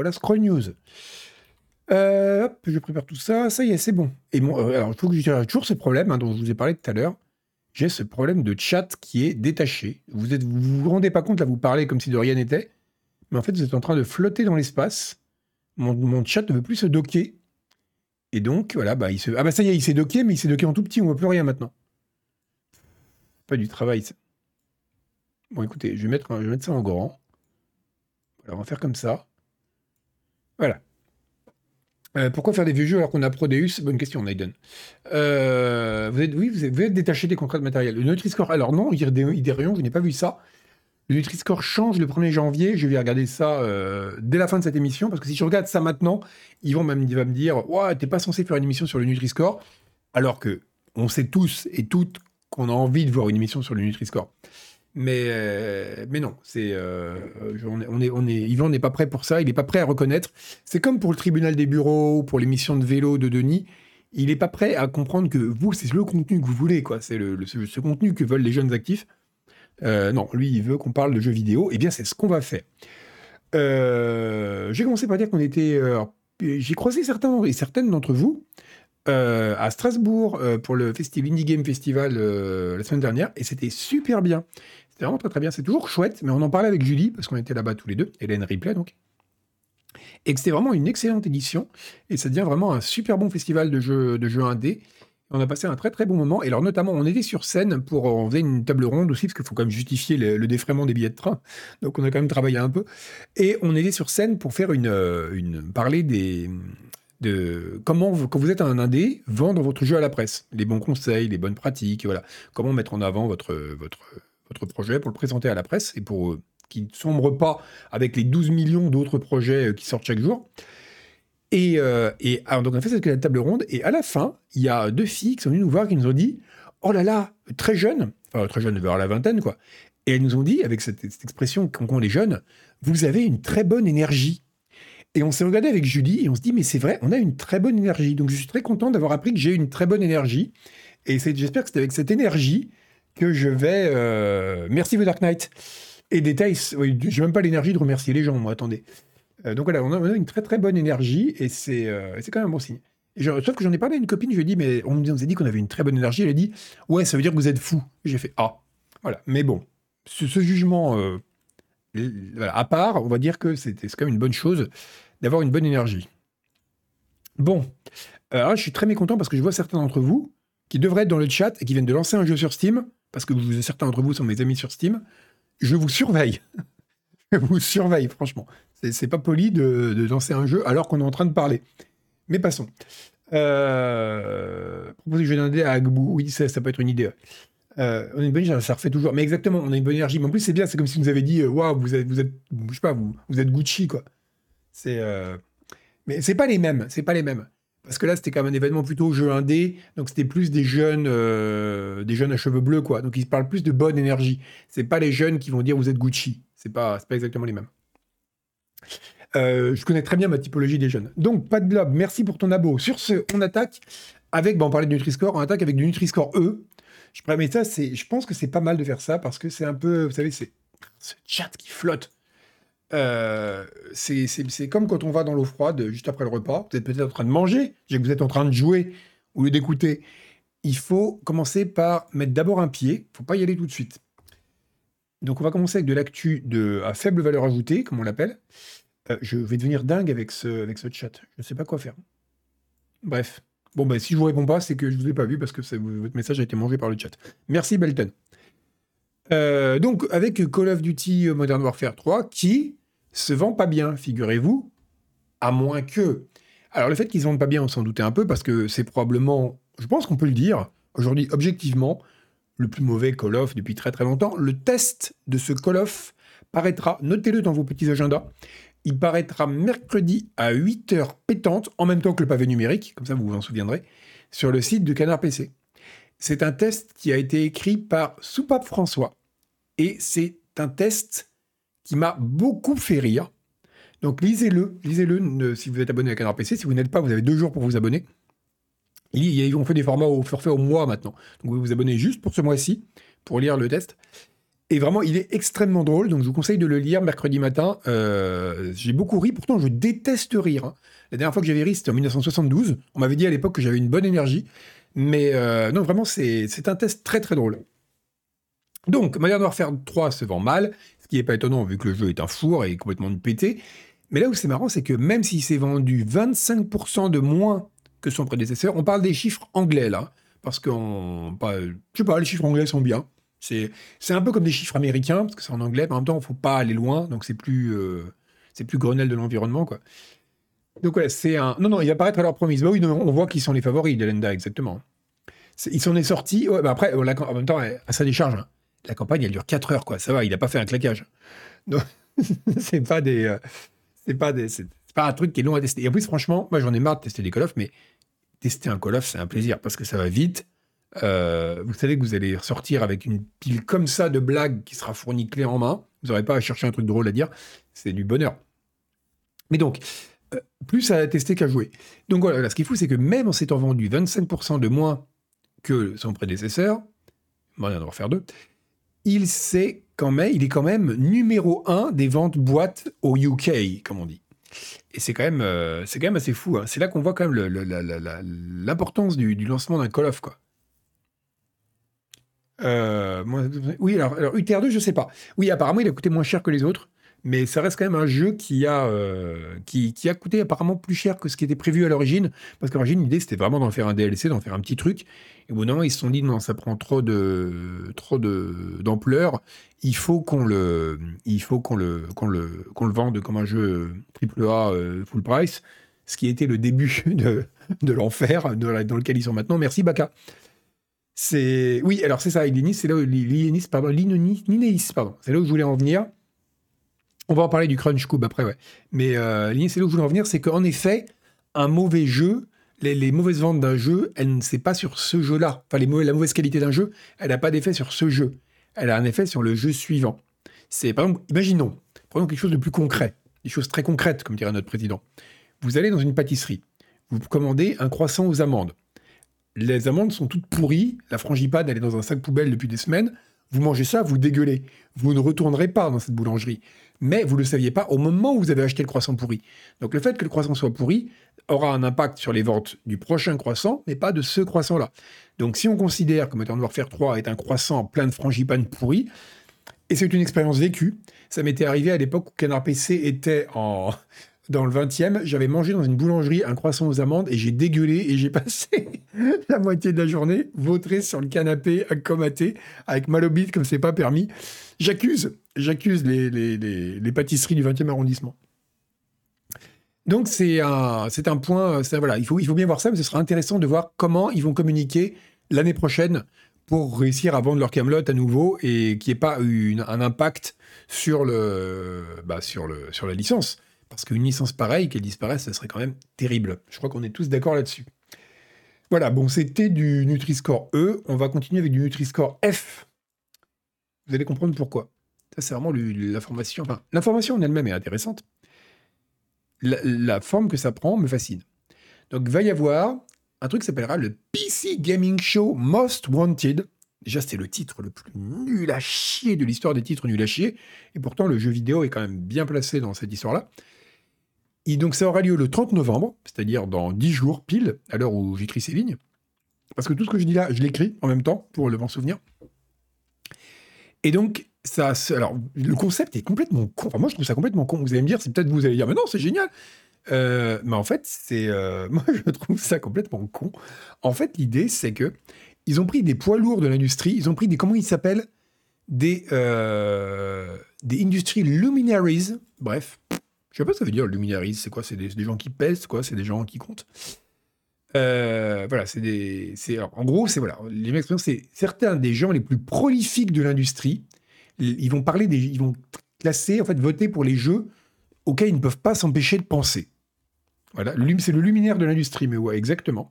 Voilà, Scroll News. Euh, hop, je prépare tout ça. Ça y est, c'est bon. Et bon, euh, alors, il faut que je toujours ce problème hein, dont je vous ai parlé tout à l'heure. J'ai ce problème de chat qui est détaché. Vous êtes, vous vous rendez pas compte, là, vous parlez comme si de rien n'était. Mais en fait, vous êtes en train de flotter dans l'espace. Mon, mon chat ne veut plus se docker. Et donc, voilà, bah, il se... Ah bah ça y est, il s'est docké, mais il s'est docké en tout petit, on voit plus rien maintenant. Pas du travail, ça. Bon, écoutez, je vais mettre, je vais mettre ça en grand. Voilà, on va faire comme ça. Voilà. Euh, pourquoi faire des vieux jeux alors qu'on a Prodeus? Bonne question, Naiden. Euh, vous êtes, oui, vous êtes, détaché des contrats de matériel. Le Nutri-Score, alors non, Idérion, je n'ai pas vu ça. Le Nutri-Score change le 1er janvier. Je vais regarder ça euh, dès la fin de cette émission, parce que si je regarde ça maintenant, Yvan va me, dire Ouais, t'es pas censé faire une émission sur le Nutri-Score, alors que on sait tous et toutes qu'on a envie de voir une émission sur le Nutri-Score. Mais, euh, mais non, c'est, euh, on est, on est, on Yvan n'est pas prêt pour ça, il n'est pas prêt à reconnaître. C'est comme pour le tribunal des bureaux, pour l'émission de vélo de Denis, il n'est pas prêt à comprendre que vous, c'est le contenu que vous voulez, quoi. C'est le, ce, contenu que veulent les jeunes actifs. Euh, non, lui, il veut qu'on parle de jeux vidéo. Eh bien, c'est ce qu'on va faire. J'ai commencé par dire qu'on était. J'ai croisé certains et certaines d'entre vous à Strasbourg pour le festival Indie Game Festival la semaine dernière, et c'était super bien. C'était vraiment très très bien. C'est toujours chouette, mais on en parlait avec Julie parce qu'on était là-bas tous les deux, Hélène Ripley donc. Et que c'était vraiment une excellente édition, et ça devient vraiment un super bon festival de jeux, de jeux indés. On a passé un très très bon moment. Et alors notamment, on était sur scène pour, on faisait une table ronde aussi parce qu'il faut quand même justifier le, le défraiement des billets de train. Donc on a quand même travaillé un peu. Et on était sur scène pour faire une, euh, une parler des de comment quand vous êtes un indé, vendre votre jeu à la presse, les bons conseils, les bonnes pratiques, voilà. Comment mettre en avant votre votre votre projet pour le présenter à la presse et pour euh, qu'il ne sombre pas avec les 12 millions d'autres projets euh, qui sortent chaque jour. Et, euh, et alors, donc on a fait cette table ronde, et à la fin, il y a deux filles qui sont venues nous voir qui nous ont dit Oh là là, très jeunes, enfin très jeunes vers la vingtaine, quoi. Et elles nous ont dit, avec cette, cette expression qu'ont les jeunes, vous avez une très bonne énergie. Et on s'est regardé avec Julie et on se dit, mais c'est vrai, on a une très bonne énergie. Donc je suis très content d'avoir appris que j'ai une très bonne énergie. Et j'espère que c'est avec cette énergie que je vais. euh, Merci, The Dark Knight. Et détail, oui, j'ai même pas l'énergie de remercier les gens, moi, attendez. Euh, donc voilà, on a, une très très bonne énergie et c'est euh, quand même un bon signe. Sauf que j'en ai parlé à une copine, je lui ai dit, mais on nous a dit qu'on avait une très bonne énergie. Elle a dit, ouais, ça veut dire que vous êtes fou. J'ai fait, ah, voilà. Mais bon, ce, jugement à part, on va dire que c'est quand même une bonne chose d'avoir une bonne énergie. Bon, alors je suis très mécontent parce que je vois certains d'entre vous qui devraient être dans le chat et qui viennent de lancer un jeu sur Steam, parce que vous, certains d'entre vous sont mes amis sur Steam. Je vous surveille. je vous surveille, franchement. C'est pas poli de, de lancer un jeu alors qu'on est en train de parler. Mais passons. Euh, proposer jeu d'indé à Agbou, oui, ça, ça peut être une idée. Euh, on a une bonne énergie, ça refait toujours. Mais exactement, on a une bonne énergie. Mais en plus, c'est bien, c'est comme si vous avez dit, euh, waouh, vous êtes, vous êtes, je sais pas, vous, vous êtes Gucci, quoi. C'est, euh, mais c'est pas les mêmes, c'est pas les mêmes. Parce que là, c'était quand même un événement plutôt jeu indé, donc c'était plus des jeunes, euh, des jeunes à cheveux bleus, quoi. Donc ils parlent plus de bonne énergie. C'est pas les jeunes qui vont dire vous êtes Gucci. C'est pas, c'est pas exactement les mêmes. Euh, je connais très bien ma typologie des jeunes. Donc, pas de blob, merci pour ton abo. Sur ce, on attaque avec, on parlait de Nutri-Score, on attaque avec du Nutri-Score E. Je, mais ça, c'est, je pense que c'est pas mal de faire ça parce que c'est un peu, vous savez, c'est ce chat qui flotte. Euh, c'est, comme quand on va dans l'eau froide juste après le repas. Vous êtes peut-être en train de manger, vous êtes en train de jouer au lieu d'écouter. Il faut commencer par mettre d'abord un pied. Il faut pas y aller tout de suite. Donc, on va commencer avec de l'actu de, à faible valeur ajoutée, comme on l'appelle. Euh, je vais devenir dingue avec ce, chat. Je ne sais pas quoi faire. Bref. Bon, ben, si je vous réponds pas, c'est que je vous ai pas vu parce que votre message a été mangé par le chat. Merci, Belton. Euh, donc, avec Call of Duty Modern Warfare 3, qui se vend pas bien, figurez-vous, à moins que. Alors, le fait qu'ils se vendent pas bien, on s'en doutait un peu parce que c'est probablement, je pense qu'on peut le dire, aujourd'hui, objectivement, le plus mauvais Call of depuis très très longtemps. Le test de ce Call of paraîtra, notez-le dans vos petits agendas, il paraîtra mercredi à 8h pétantes, en même temps que le pavé numérique, comme ça vous vous en souviendrez, sur le site de Canard PC. C'est un test qui a été écrit par Soupape François. Et c'est un test qui m'a beaucoup fait rire. Donc lisez-le, lisez-le si vous êtes abonné à Canard PC. Si vous n'êtes pas, vous avez deux jours pour vous abonner. Il- Ils ont fait des formats au forfait au mois maintenant. Donc vous vous abonnez juste pour ce mois-ci, pour lire le test. Et vraiment, il est extrêmement drôle, donc je vous conseille de le lire mercredi matin. Euh, j'ai beaucoup ri, pourtant je déteste rire. hein. La dernière fois que j'avais ri, c'était en 1972. On m'avait dit à l'époque que j'avais une bonne énergie. Mais euh, non, vraiment, c'est un test très très drôle. Donc, Modern Warfare 3 se vend mal, qui n'est pas étonnant vu que le jeu est un four et complètement pété. Mais là où c'est marrant, c'est que même s'il s'est vendu 25% de moins que son prédécesseur, on parle des chiffres anglais là, parce que, je sais pas, les chiffres anglais sont bien. C'est un peu comme des chiffres américains, parce que c'est en anglais, mais en même temps, il faut pas aller loin, donc c'est plus, euh, plus Grenelle de l'environnement, quoi. Donc ouais, c'est un... Non, non, il va paraître à leur promise. Bah oui, on voit qu'ils sont les favoris de l'ENDA, exactement. Ils s'en est sortis. Après, la- en même temps, à sa décharge, hein, la campagne, elle dure 4 heures, quoi. Ça va, il n'a pas fait un claquage. Donc, c'est pas des... euh, c'est pas des... C'est pas un truc qui est long à tester. Et en plus, franchement, moi, j'en ai marre de tester des Call of, mais tester un Call of, c'est un plaisir, parce que ça va vite. Euh, vous savez que vous allez ressortir avec une pile comme ça de blagues qui sera fournie clé en main. Vous n'aurez pas à chercher un truc drôle à dire. C'est du bonheur. Mais donc, euh, plus à tester qu'à jouer. Donc voilà, ce qui est fou, c'est que même en s'étant vendu 25% de moins que son prédécesseur, Modern Warfare 2, il, sait quand même, il est quand même numéro 1 des ventes boîtes au UK, comme on dit. Et c'est quand, même, euh, c'est quand même assez fou. hein. C'est là qu'on voit quand même l'importance du, lancement d'un Call of. Quoi. Euh, oui, alors, alors UTR2, je sais pas. Oui, apparemment, il a coûté moins cher que les autres, mais ça reste quand même un jeu qui a, euh, qui, a coûté apparemment plus cher que ce qui était prévu à l'origine, parce qu'à l'origine, l'idée, c'était vraiment d'en faire un DLC, d'en faire un petit truc. Et au bout d'un moment, ils se sont dit, non, ça prend trop de trop d'ampleur, il faut qu'on le, il le, qu'on le, qu'on le vende comme un jeu AAA euh, full price, ce qui était le début de, l'enfer dans, lequel ils sont maintenant. Merci, Baka. Oui, alors c'est ça, Ilinis, c'est là où pardon, l'Inonis, pardon, c'est là où je voulais en venir. On va en parler du Crunch Cube après, ouais. Mais euh, c'est où je voulais en venir, c'est qu'en effet, un mauvais jeu, les, mauvaises ventes d'un jeu, elle ne c'est pas sur ce jeu-là. Enfin, la mauvaise qualité d'un jeu, elle n'a pas d'effet sur ce jeu. Elle a un effet sur le jeu suivant. C'est par exemple, imaginons, prenons quelque chose de plus concret, des choses très concrètes, comme dirait notre président. Vous allez dans une pâtisserie, vous commandez un croissant aux amandes. Les amandes sont toutes pourries, la frangipane elle est dans un sac poubelle depuis des semaines. Vous mangez ça, vous dégueulez. Vous ne retournerez pas dans cette boulangerie. Mais vous ne le saviez pas au moment où vous avez acheté le croissant pourri. Donc le fait que le croissant soit pourri aura un impact sur les ventes du prochain croissant, mais pas de ce croissant-là. Donc si on considère que Modern Warfare 3 est un croissant plein de frangipane pourri, et c'est une expérience vécue, ça m'était arrivé à l'époque où Canard PC était en... dans le 20e, j'avais mangé dans une boulangerie un croissant aux amandes et j'ai dégueulé et j'ai passé la moitié de la journée vautré sur le canapé à comater avec mal au bide comme c'est pas permis. J'accuse, j'accuse les, pâtisseries du 20e arrondissement. Donc c'est un, c'est un point, c'est- voilà, il faut, il faut bien voir ça, mais ce sera intéressant de voir comment ils vont communiquer l'année prochaine pour réussir à vendre leur camelote à nouveau et qu'il n'y ait pas un impact sur, le, bah, sur, le, sur la licence. Parce qu'une licence pareille, qu'elle disparaisse, ça serait quand même terrible. Je crois qu'on est tous d'accord là-dessus. Voilà, bon, c'était du Nutri-Score E. On va continuer avec du Nutri-Score F. Vous allez comprendre pourquoi. Ça, c'est vraiment l'information. Enfin, l'information en elle-même est intéressante. La, forme que ça prend me fascine. Donc, va y avoir un truc qui s'appellera le PC Gaming Show Most Wanted. Déjà, c'est le titre le plus nul à chier de l'histoire des titres nuls à chier. Et pourtant, le jeu vidéo est quand même bien placé dans cette histoire-là. Et donc, ça aura lieu le 30 novembre, c'est-à-dire dans 10 jours pile, à l'heure où j'écris ces lignes. Parce que tout ce que je dis là, je l'écris en même temps pour le m'en souvenir. Et donc, ça, alors, le concept est complètement con. Enfin, moi, je trouve ça complètement con. Vous allez me dire, c'est peut-être vous allez dire, mais non, c'est génial. Euh, mais en fait, c'est, euh, moi, je trouve ça complètement con. En fait, l'idée, c'est que ils ont pris des poids lourds de l'industrie. Ils ont pris des, comment ils s'appellent? Des, euh, des industry luminaries. Bref, je sais pas ce que ça veut dire luminaries. C'est quoi? C'est des, des gens qui pèsent, quoi? C'est des gens qui comptent. Euh, voilà, c'est des. alors, en gros, c'est voilà, les mecs, c'est certains des gens les plus prolifiques de l'industrie. Ils vont parler des, ils vont classer, en fait, voter pour les jeux auxquels ils ne peuvent pas s'empêcher de penser. Voilà, c'est le luminaire de l'industrie, mais ouais, exactement.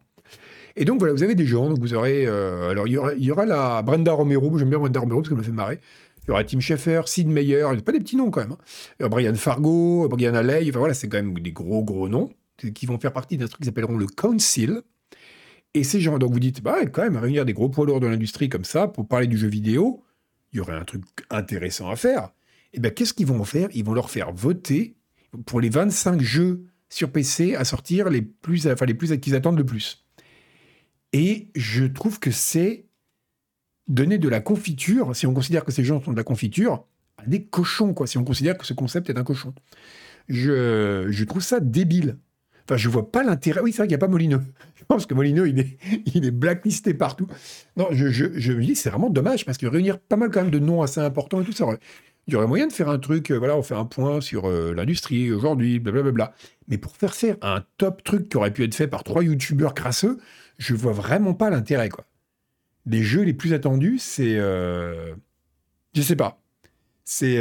Et donc voilà, vous avez des gens, donc vous aurez, euh, alors il y aura, il y aura la Brenda Romero, j'aime bien Brenda Romero parce qu'elle me fait marrer. Il y aura Tim Schafer, Sid Meier, pas des petits noms quand même. hein. Aura Brian Fargo, Brian Alley, enfin voilà, c'est quand même des gros gros noms qui vont faire partie d'un truc qui s'appelleront le Council. Et ces gens, donc vous dites, bah quand même, réunir des gros poids lourds de l'industrie comme ça pour parler du jeu vidéo, il y aurait un truc intéressant à faire. Et eh bien, qu'est-ce qu'ils vont faire? Ils vont leur faire voter pour les 25 jeux sur PC à sortir les plus, enfin, les plus qu'ils attendent le plus. Et je trouve que c'est donner de la confiture, si on considère que ces gens sont de la confiture, à des cochons, quoi, si on considère que ce concept est un cochon. Je, je trouve ça débile. Enfin, je vois pas l'intérêt. Oui, c'est vrai qu'il n'y a pas Molino. Je pense que Molino, il est, il est blacklisté partout. Non, je, je, je me dis, c'est vraiment dommage parce que réunir pas mal quand même de noms assez importants et tout ça. Il y aurait moyen de faire un truc, euh, voilà, on fait un point sur euh, l'industrie aujourd'hui, blablabla. Mais pour faire faire un top truc qui aurait pu être fait par trois youtubeurs crasseux, je vois vraiment pas l'intérêt, quoi. Les jeux les plus attendus, c'est. Euh... Je sais pas. C'est.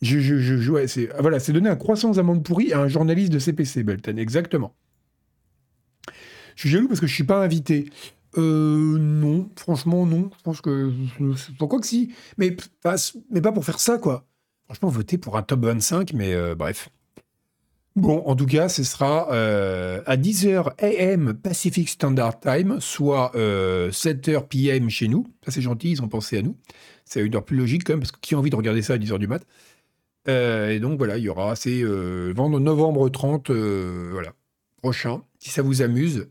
Je, je, je, c'est voilà, c'est un croissant aux amandes pourries à un journaliste de CPC, Belton, exactement. Je suis jaloux parce que je suis pas invité. Euh, non, franchement, non. Je pense que. Pourquoi que si mais, pas, mais pas pour faire ça, quoi. Franchement, voter pour un top 25, mais euh, bref. Bon, en tout cas, ce sera euh, à 10h AM Pacific Standard Time, soit 7h PM chez nous. Ça, c'est gentil, ils ont pensé à nous. C'est une heure plus logique quand même, parce que qui a envie de regarder ça à 10h du mat? Et donc voilà, il y aura, c'est novembre 30, voilà, prochain. Si ça vous amuse,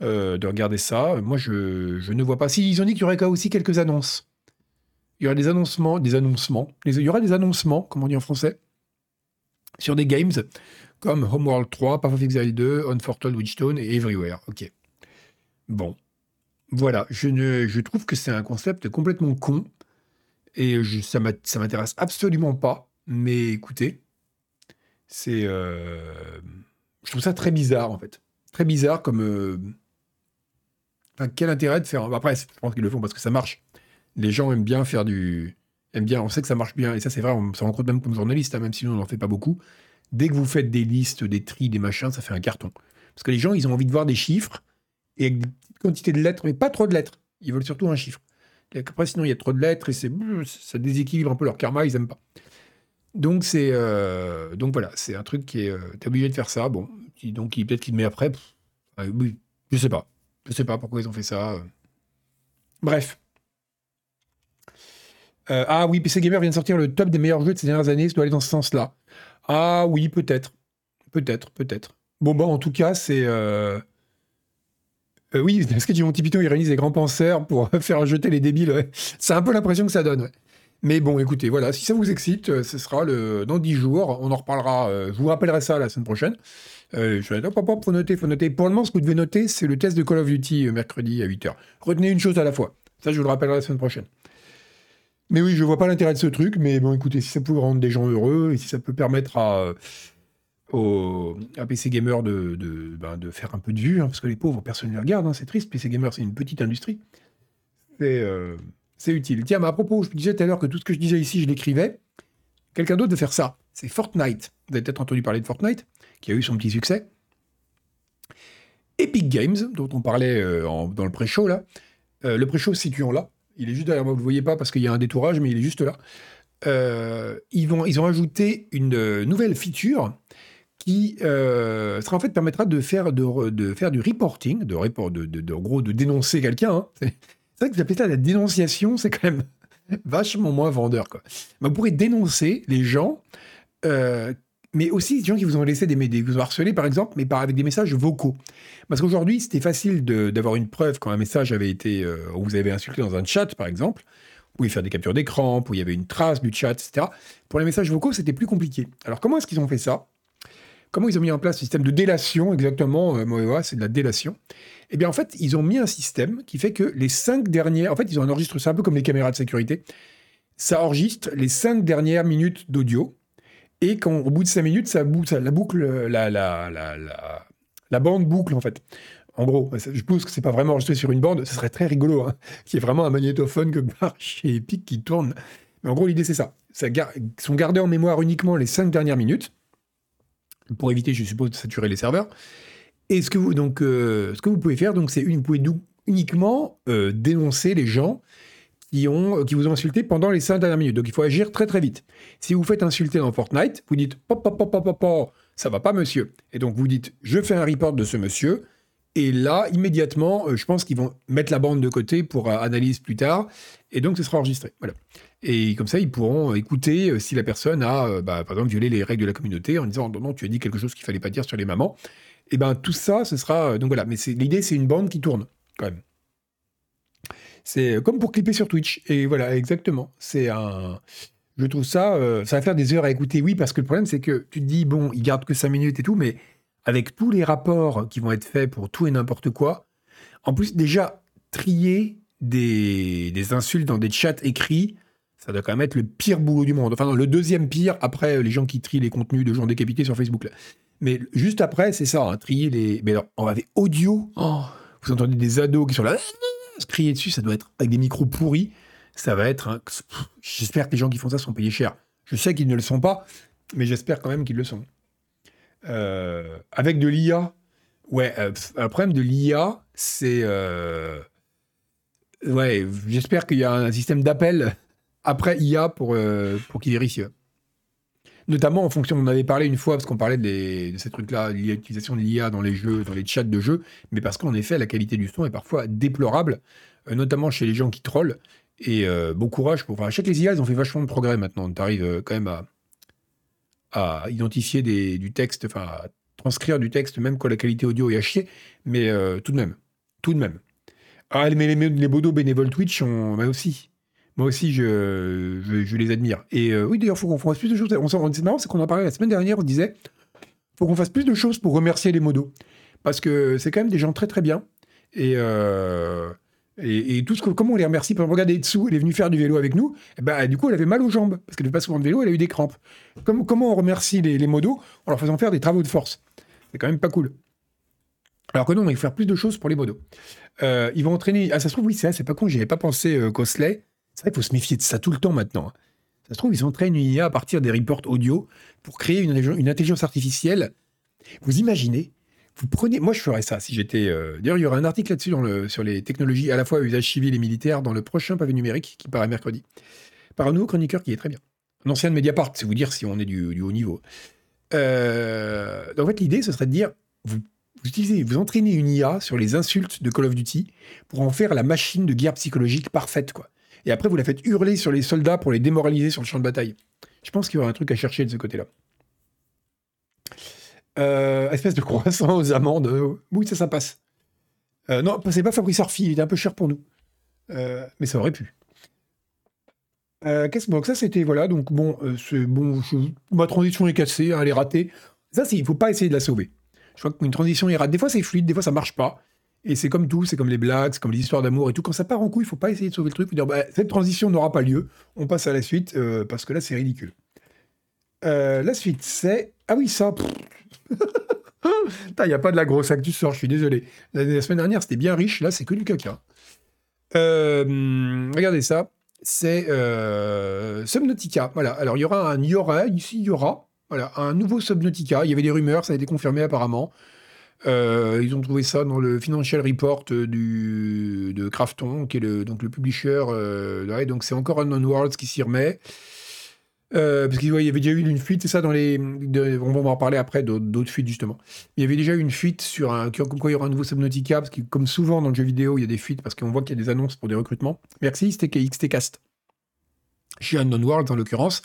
euh, de regarder ça. Moi, je, ne vois pas. Si, ils ont dit qu'il y aurait aussi quelques annonces. Il y aura des annoncements, des annoncements. Il y aura des annoncements, comme on dit en français, sur des games comme Homeworld 3, Path of Exile 2, Unfortunate Witchstone et Everywhere. Ok. Bon. Voilà. Je, ne, trouve que c'est un concept complètement con. Et ça m'intéresse absolument pas. Mais écoutez, c'est. Euh, je trouve ça très bizarre, en fait. Très bizarre comme. Euh, quel intérêt de faire. Après, je pense qu'ils le font parce que ça marche. Les gens aiment bien faire du. Aiment bien, on sait que ça marche bien, et ça c'est vrai, on s'en rend même comme journaliste, hein, même si nous on n'en fait pas beaucoup. Dès que vous faites des listes, des tris, des machins, ça fait un carton. Parce que les gens, ils ont envie de voir des chiffres, et avec des quantités de lettres, mais pas trop de lettres. Ils veulent surtout un chiffre. Après, sinon, il y a trop de lettres, et c'est, ça déséquilibre un peu leur karma, ils aiment pas. Donc, c'est, euh, donc voilà, c'est un truc qui est. Euh, t'es obligé de faire ça. Bon, donc peut-être qu'il met après. oui, je sais pas. Je sais pas pourquoi ils ont fait ça. Euh. Bref. Ah oui, PC Gamer vient de sortir le top des meilleurs jeux de ces dernières années. Ça doit aller dans ce sens-là. Ah oui, peut-être. Peut-être, peut-être. Bon, bah, en tout cas, c'est. Oui, parce que Monty Python, il réunit des grands penseurs pour faire jeter les débiles. C'est un peu l'impression que ça donne. Mais bon, écoutez, voilà, si ça vous excite, ce sera le... dans 10 jours. On en reparlera. je vous rappellerai ça la semaine prochaine. Euh, je vais pop, faut noter. Pour le moment, ce que vous devez noter, c'est le test de Call of Duty euh, mercredi à 8h. Retenez une chose à la fois. Ça, je vous le rappellerai la semaine prochaine. Mais oui, je vois pas l'intérêt de ce truc, mais bon, écoutez, si ça peut rendre des gens heureux et si ça peut permettre à, au, PC Gamer de, ben, de, faire un peu de vue, hein, parce que les pauvres, personne ne les regarde, hein, c'est triste. PC Gamer, c'est une petite industrie. C'est euh, utile. Tiens, à propos, je disais tout à l'heure que tout ce que je disais ici, je l'écrivais. Quelqu'un d'autre de faire ça. C'est Fortnite. Vous avez peut-être entendu parler de Fortnite qui a eu son petit succès. Epic Games, dont on parlait euh, dans le pré-show, là. Euh, le pré-show se situant là. Il est juste derrière moi, vous ne le voyez pas parce qu'il y a un détourage, mais il est juste là. Euh, ils, ont ajouté une nouvelle feature qui en fait permettra de faire, du reporting, de, report, de, de, gros, de dénoncer quelqu'un. Hein. C'est vrai que appelez ça la dénonciation, c'est quand même vachement moins vendeur. Quoi. vous pourrez dénoncer les gens mais aussi des gens qui vous ont laissé des, des vous ont harcelé par exemple, mais par, avec des messages vocaux. Parce qu'aujourd'hui, c'était facile d'avoir une preuve quand un message avait été, euh, vous avez insulté dans un chat par exemple. Vous pouvez faire des captures d'écran, où il y avait une trace du chat, etc. Pour les messages vocaux, c'était plus compliqué. Alors comment est-ce qu'ils ont fait ça? Comment ils ont mis en place un système de délation exactement euh, c'est de la délation. Eh bien, en fait, ils ont mis un système qui fait que les cinq dernières. En fait, ils ont enregistré ça un peu comme les caméras de sécurité. Ça enregistre les cinq dernières minutes d'audio et quand, au bout de 5 minutes, ça, ça la boucle, la, bande boucle, en fait. En gros, je pense que c'est pas vraiment enregistré sur une bande, ce serait très rigolo, hein, qu'il y ait vraiment un magnétophone comme chez Epic qui tourne. Mais en gros, l'idée, c'est ça. ça sont gardés en mémoire uniquement les 5 dernières minutes, pour éviter, je suppose, de saturer les serveurs. Et ce que vous, donc, euh, ce que vous pouvez faire, c'est vous pouvez uniquement euh, dénoncer les gens qui, ont, qui vous ont insulté pendant les 5 dernières minutes. Donc il faut agir très très vite. Si vous faites insulter dans Fortnite, vous dites pop, pop, pop, pop, pop, ça va pas monsieur. Et donc vous dites je fais un report de ce monsieur Et là, immédiatement, je pense qu'ils vont mettre la bande de côté pour analyse plus tard. Et donc, ce sera enregistré. Voilà. Et comme ça, ils pourront écouter si la personne a, bah, par exemple, violé les règles de la communauté en disant non, non, tu as dit quelque chose qu'il fallait pas dire sur les mamans. Et ben tout ça, ce sera donc voilà. Mais l'idée, c'est une bande qui tourne quand même. C'est comme pour clipper sur Twitch. Et voilà, exactement. C'est un. Je trouve ça, euh, ça va faire des heures à écouter, oui, parce que le problème, c'est que tu te dis, bon, il garde que 5 minutes et tout, mais avec tous les rapports qui vont être faits pour tout et n'importe quoi, en plus, déjà, trier des, des, insultes dans des chats écrits, ça doit quand même être le pire boulot du monde. Enfin, le deuxième pire, après les gens qui trient les contenus de gens décapités sur Facebook. Mais juste après, c'est ça, hein, trier les. Mais alors, on avait audio. Oh, vous entendez des ados qui sont là, se crier dessus, ça doit être avec des micros pourris. Ça va être. J'espère que les gens qui font ça sont payés cher. Je sais qu'ils ne le sont pas, mais j'espère quand même qu'ils le sont. Euh, avec de l'IA, ouais, euh, un problème de l'IA, c'est. Euh, ouais, j'espère qu'il y a un système d'appel après IA pour, pour qu'il vérifie notamment en fonction, on avait parlé une fois, parce qu'on parlait de ces trucs-là, l'utilisation de l'IA dans les jeux, dans les chats de jeux, mais parce qu'en effet, la qualité du son est parfois déplorable, euh, notamment chez les gens qui trollent. Et euh, bon courage pour. Enfin, chaque les IA, ils ont fait vachement de progrès maintenant. Tu arrives euh, quand même à, à identifier du texte, enfin, à transcrire du texte, même quand la qualité audio est à chier, mais tout de même. Tout de même. Ah, mais les, les, les bénévoles Twitch, on, bah aussi. Moi aussi, je, je, les admire. Et euh, oui, d'ailleurs, il faut qu'on fasse plus de choses. On, c'est marrant, c'est qu'on en parlait la semaine dernière, on disait faut qu'on fasse plus de choses pour remercier les modos. Parce que c'est quand même des gens très très bien. Et, euh, et, tout ce que, comment on les remercie? Par exemple, regardez dessous, elle est venue faire du vélo avec nous. Et bah, du coup, elle avait mal aux jambes. Parce qu'elle ne fait pas souvent de vélo, elle a eu des crampes. Comme, comment on remercie les, les modos? En leur faisant faire des travaux de force. C'est quand même pas cool. Alors que non, on va faire plus de choses pour les modos. Euh, ils vont entraîner. Ah, ça se trouve, oui, c'est c'est pas con, j'y avais pas pensé, euh. C'est vrai qu'il faut se méfier de ça tout le temps maintenant. Hein. Ça se trouve, ils entraînent une IA à partir des reports audio pour créer une, intelligence artificielle. Vous imaginez vous prenez, moi je ferais ça si j'étais. Euh, d'ailleurs, il y aura un article là-dessus sur les technologies à la fois usage civil et militaire dans le prochain pavé numérique qui paraît mercredi, par un nouveau chroniqueur qui est très bien. Un ancien de Mediapart, c'est vous dire si on est du, haut niveau. Euh, en fait, l'idée, ce serait de dire vous, vous, utilisez, vous entraînez une IA sur les insultes de Call of Duty pour en faire la machine de guerre psychologique parfaite, quoi et après vous la faites hurler sur les soldats pour les démoraliser sur le champ de bataille. Je pense qu'il y aura un truc à chercher de ce côté-là. Euh, espèce de croissant aux amandes. Oui, ça, ça passe. Euh, non, c'est pas Fabrice Arfi, il est un peu cher pour nous. Euh, mais ça aurait pu. Qu'est-ce ça c'était voilà donc bon bon ma transition est cassée hein, elle est ratée ça c'est il faut pas essayer de la sauver je crois qu'une transition est ratée des fois c'est fluide des fois ça marche pas et c'est comme tout, c'est comme les blagues, c'est comme les histoires d'amour et tout. Quand ça part en couille, il faut pas essayer de sauver le truc. Dire, bah, cette transition n'aura pas lieu. On passe à la suite euh, parce que là, c'est ridicule. Euh, la suite, c'est ah oui ça. Il n'y a pas de la grosse actu sort. Je suis désolé. La, semaine dernière, c'était bien riche. Là, c'est que du caca. Euh, regardez ça. C'est Subnautica. Voilà. Alors, il y aura un, il y aura ici, il y aura. Voilà, un nouveau Subnautica. Il y avait des rumeurs, ça a été confirmé apparemment. Euh, ils ont trouvé ça dans le Financial Report du, de Crafton, qui est le, donc le publisher. Euh, donc c'est encore Unknown Worlds qui s'y remet. Euh, parce qu'il y avait déjà eu une fuite, c'est ça, dans les. on va en parler après d'autres fuites, justement. Il y avait déjà eu une fuite sur un. Comme quoi il y aura un nouveau Subnautica, parce que comme souvent dans le jeu vidéo, il y a des fuites, parce qu'on voit qu'il y a des annonces pour des recrutements. Merci, c'était XTcast. Chez Unknown Worlds, en l'occurrence.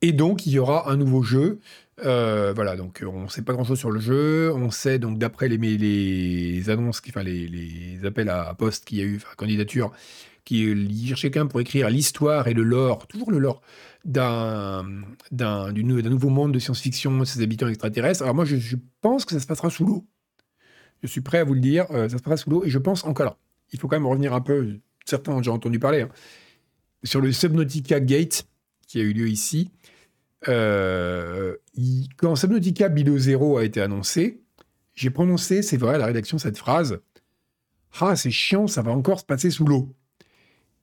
Et donc, il y aura un nouveau jeu euh, voilà, donc on ne sait pas grand-chose sur le jeu. On sait donc d'après les, annonces, enfin les, les appels à, poste qu'il y a eu, enfin candidature, qui cherche quelqu'un pour écrire l'histoire et le lore, toujours le lore d'un nouveau monde de science-fiction, ses habitants extraterrestres. Alors moi, je, pense que ça se passera sous l'eau. Je suis prêt à vous le dire, euh, ça se passera sous l'eau. Et je pense encore là, il faut quand même revenir un peu. Certains ont déjà entendu parler hein, sur le Subnautica Gate qui a eu lieu ici. Euh, quand Subnautica Bilo Zero a été annoncé, j'ai prononcé, c'est vrai, à la rédaction, cette phrase Ah, c'est chiant, ça va encore se passer sous l'eau.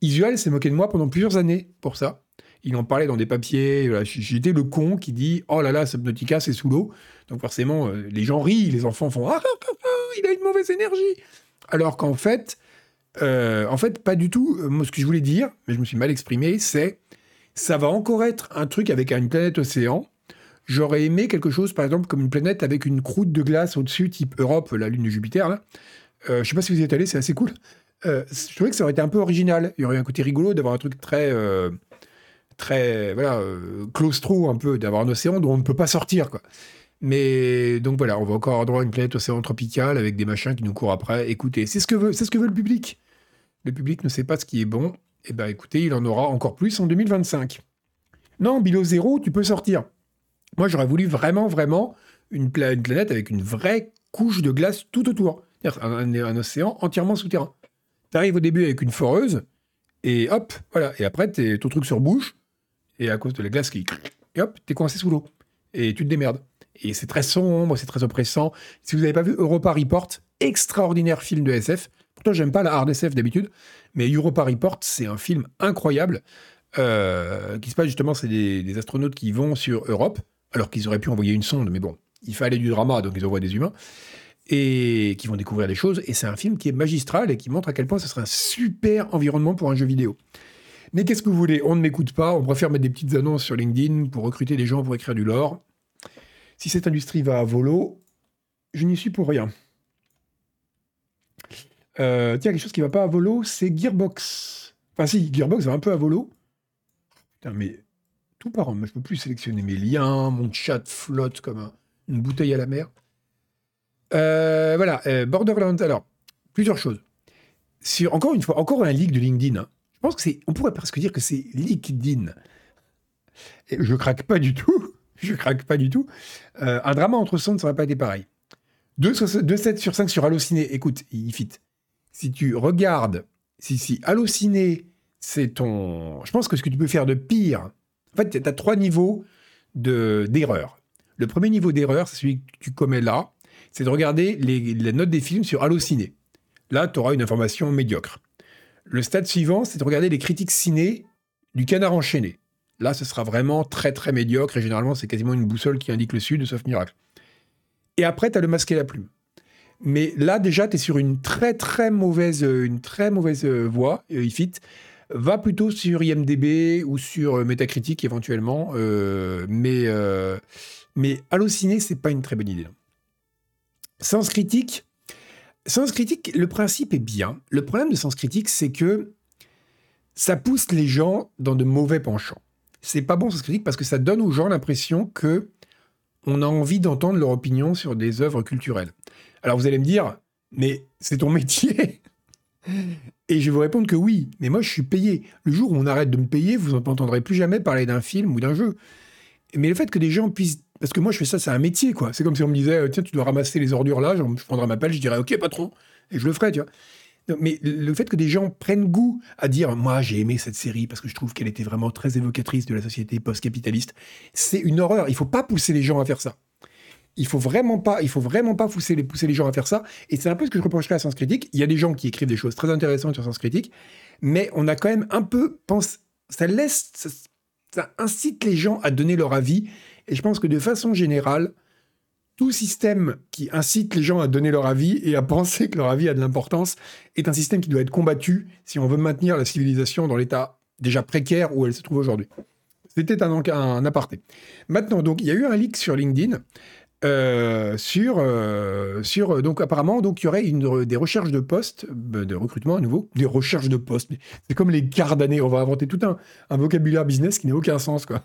Isuel s'est moqué de moi pendant plusieurs années pour ça. Il en parlait dans des papiers. J'étais le con qui dit Oh là là, Subnautica, c'est sous l'eau. Donc forcément, euh, les gens rient, les enfants font Ah, ah, ah, il a une mauvaise énergie. Alors qu'en fait, euh, en fait, pas du tout. Ce que je voulais dire, mais je me suis mal exprimé, c'est ça va encore être un truc avec une planète océan. J'aurais aimé quelque chose, par exemple, comme une planète avec une croûte de glace au-dessus, type Europe, la lune de Jupiter. Là. Euh, je sais pas si vous y êtes allé, c'est assez cool. Euh, je trouvais que ça aurait été un peu original. Il y aurait un côté rigolo d'avoir un truc très, euh, très, voilà, euh, claustro un peu, d'avoir un océan dont on ne peut pas sortir. Mais donc voilà, on va encore avoir droit à une planète océan tropicale avec des machins qui nous courent après. Écoutez, c'est ce c'est ce que veut le public. Le public ne sait pas ce qui est bon. Eh ben écoutez, il en aura encore plus en 2025. Non, Bilo Zéro, tu peux sortir. Moi, j'aurais voulu vraiment, vraiment une, pla- une planète avec une vraie couche de glace tout autour. C'est-à-dire Un, un océan entièrement souterrain. Tu arrives au début avec une foreuse, et hop, voilà. Et après, t'es- ton truc surbouche, et à cause de la glace qui. Et hop, t'es coincé sous l'eau. Et tu te démerdes. Et c'est très sombre, c'est très oppressant. Si vous n'avez pas vu Europa Report, extraordinaire film de SF. Pourtant, j'aime pas la hard SF d'habitude, mais Europa Report, c'est un film incroyable. euh, qui se passe justement, c'est des, des astronautes qui vont sur Europe, alors qu'ils auraient pu envoyer une sonde, mais bon, il fallait du drama, donc ils envoient des humains, et qui vont découvrir des choses. Et c'est un film qui est magistral et qui montre à quel point ce serait un super environnement pour un jeu vidéo. Mais qu'est-ce que vous voulez? On ne m'écoute pas, on préfère mettre des petites annonces sur LinkedIn pour recruter des gens pour écrire du lore. Si cette industrie va à volo, je n'y suis pour rien. Euh, tiens, quelque chose qui va pas à volo, c'est Gearbox. Enfin si, Gearbox va un peu à volo. Putain, mais tout part en... Je peux plus sélectionner mes liens, mon chat flotte comme un- une bouteille à la mer. Euh, voilà, euh, Borderlands. Alors, plusieurs choses. Sur, encore une fois, encore un leak de LinkedIn. hein. Je pense que c'est... On pourrait presque dire que c'est LinkedIn. Et je craque pas du tout. Je craque pas du tout. Euh, un drama entre sondes, ça n'aurait pas été pareil. 2,7 sur 5 sur Allociné. Écoute, il fit. Si tu regardes, si, si Allociné, c'est ton. Je pense que ce que tu peux faire de pire. En fait, tu as trois niveaux de- d'erreur. Le premier niveau d'erreur, c'est celui que tu commets là. C'est de regarder les, les notes des films sur Allociné. Là, tu auras une information médiocre. Le stade suivant, c'est de regarder les critiques ciné du canard enchaîné. Là, ce sera vraiment très très médiocre et généralement, c'est quasiment une boussole qui indique le sud, sauf miracle. Et après, tu as le masque et la plume. Mais là, déjà, tu es sur une très très mauvaise, euh, une très mauvaise euh, voie, euh, IFIT. Va plutôt sur IMDB ou sur Metacritic éventuellement. mais, euh, mais Allociné, c'est pas une très bonne idée. Sens critique, Sens critique, le principe est bien. Le problème de Sens critique, c'est que ça pousse les gens dans de mauvais penchants. C'est pas bon Sens critique parce que ça donne aux gens l'impression que on a envie d'entendre leur opinion sur des œuvres culturelles. Alors vous allez me dire, mais c'est ton métier Et je vais vous répondre que oui, mais moi je suis payé. Le jour où on arrête de me payer, vous n'entendrez plus jamais parler d'un film ou d'un jeu. Mais le fait que des gens puissent... Parce que moi je fais ça, c'est un métier, quoi. C'est comme si on me disait, tiens, tu dois ramasser les ordures là, je prendrais ma pelle, je dirais, ok patron, et je le ferai, tu vois. Mais le fait que des gens prennent goût à dire, moi j'ai aimé cette série parce que je trouve qu'elle était vraiment très évocatrice de la société post-capitaliste, c'est une horreur. Il faut pas pousser les gens à faire ça. Il faut vraiment pas, il faut vraiment pas pousser les, pousser les gens à faire ça. Et c'est un peu ce que je reprocherais à Sens Critique. Il y a des gens qui écrivent des choses très intéressantes sur Sens Critique, mais on a quand même un peu pense, ça laisse, ça incite les gens à donner leur avis. Et je pense que de façon générale, tout système qui incite les gens à donner leur avis et à penser que leur avis a de l'importance est un système qui doit être combattu si on veut maintenir la civilisation dans l'état déjà précaire où elle se trouve aujourd'hui. C'était un, un aparté. Maintenant, donc, il y a eu un leak sur LinkedIn euh, sur, euh, sur donc apparemment donc il y aurait une, des recherches de postes euh, de recrutement à nouveau. Des recherches de postes. C'est comme les quarts d'année on va inventer tout un, vocabulaire business qui n'a aucun sens quoi.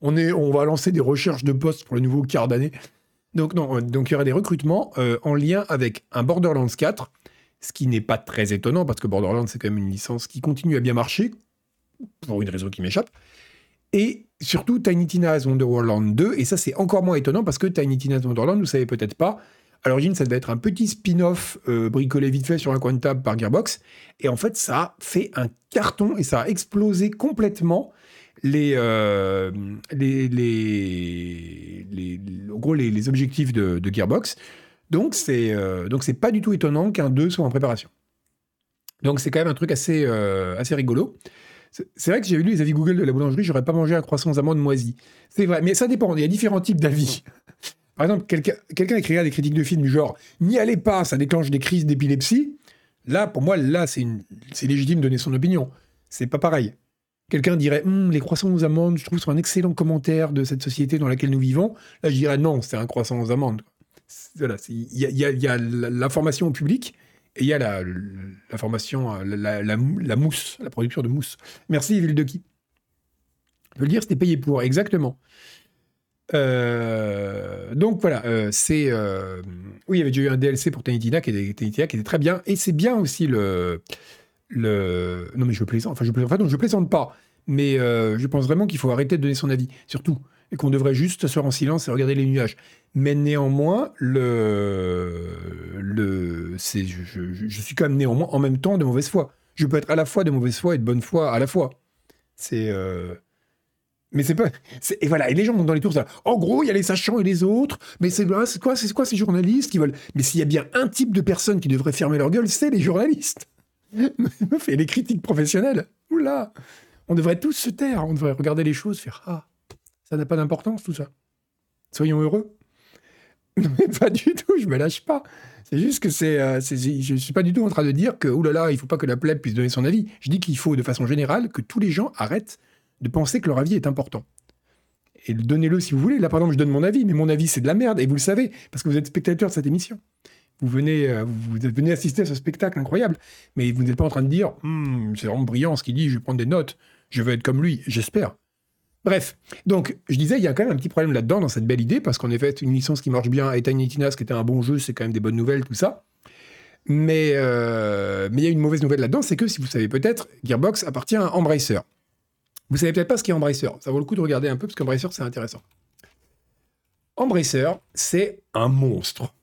On est on va lancer des recherches de postes pour le nouveau quart d'année. Donc non euh, donc il y aurait des recrutements euh, en lien avec un Borderlands 4 ce qui n'est pas très étonnant parce que Borderlands c'est quand même une licence qui continue à bien marcher pour une raison qui m'échappe et surtout Tiny Tina's Wonderland 2, et ça c'est encore moins étonnant parce que Tiny Tina's Wonderland, vous savez peut-être pas, à l'origine ça devait être un petit spin-off euh, bricolé vite fait sur un coin de table par Gearbox, et en fait ça a fait un carton et ça a explosé complètement les, euh, les, les, en gros, les, objectifs de, Gearbox. Donc c'est euh, donc c'est pas du tout étonnant qu'un 2 soit en préparation. Donc c'est quand même un truc assez, assez rigolo. C'est vrai que j'avais lu les avis Google de la boulangerie, j'aurais pas mangé un croissant aux amandes moisies. C'est vrai, mais ça dépend, il y a différents types d'avis. Par exemple, quelqu'un quelqu'un écrira des critiques de films du genre « N'y allez pas, ça déclenche des crises d'épilepsie », là, pour moi, là, c'est légitime de donner son opinion. C'est pas pareil. quelqu'un dirait hum, les croissants aux amandes, je trouve, sont un excellent commentaire de cette société dans laquelle nous vivons. Là, je dirais non, c'est un croissant aux amandes. Voilà, il y a, y a l'information au public et il y a la, la, la, mousse, la production de mousse. Merci, Ville de qui Je veux le dire, c'était payé pour, exactement. Euh, donc voilà, euh, c'est. Euh, oui, il y avait déjà eu un DLC pour Tanitina qui était, qui était très bien. Et c'est bien aussi le, le. Non, mais je plaisante. Enfin, je plaisante, enfin, non, je plaisante pas. Mais je pense vraiment qu'il faut arrêter de donner son avis, surtout. Et qu'on devrait juste s'asseoir en silence et regarder les nuages. Mais néanmoins, le. le je, je, suis quand même néanmoins en même temps de mauvaise foi. Je peux être à la fois de mauvaise foi et de bonne foi à la fois. C'est. Mais c'est pas. Et voilà, et les gens vont dans les tours, ça. En gros, il y a les sachants et les autres, mais c'est quoi, c'est quoi ces journalistes qui veulent. Mais s'il y a bien un type de personnes qui devraient fermer leur gueule, c'est les journalistes. fait les critiques professionnelles. Oula On devrait tous se taire, on devrait regarder les choses, faire Ah, ça n'a pas d'importance tout ça. Soyons heureux. Mais pas du tout, je me lâche pas. C'est juste que c'est, euh, je suis pas du tout en train de dire que, oulala, il faut pas que la plèbe puisse donner son avis. Je dis qu'il faut, de façon générale, que tous les gens arrêtent de penser que leur avis est important. Et donnez-le si vous voulez. Là, par exemple, je donne mon avis, mais mon avis, c'est de la merde, et vous le savez, parce que vous êtes spectateur de cette émission. Vous venez, euh, assister à ce spectacle incroyable, mais vous n'êtes pas en train de dire hum, c'est vraiment brillant ce qu'il dit, je vais prendre des notes, je veux être comme lui, j'espère. Bref, donc je disais, il y a quand même un petit problème là-dedans, dans cette belle idée, parce qu'en effet, une licence qui marche bien, et Tiny Tinas, qui était un bon jeu, c'est quand même des bonnes nouvelles, tout ça. Mais euh, mais il y a une mauvaise nouvelle là-dedans, c'est que si vous savez peut-être, Gearbox appartient à Embracer. Vous savez peut-être pas ce qu'est Embracer. Ça vaut le coup de regarder un peu parce qu'Embracer, c'est intéressant. Embracer, c'est un monstre.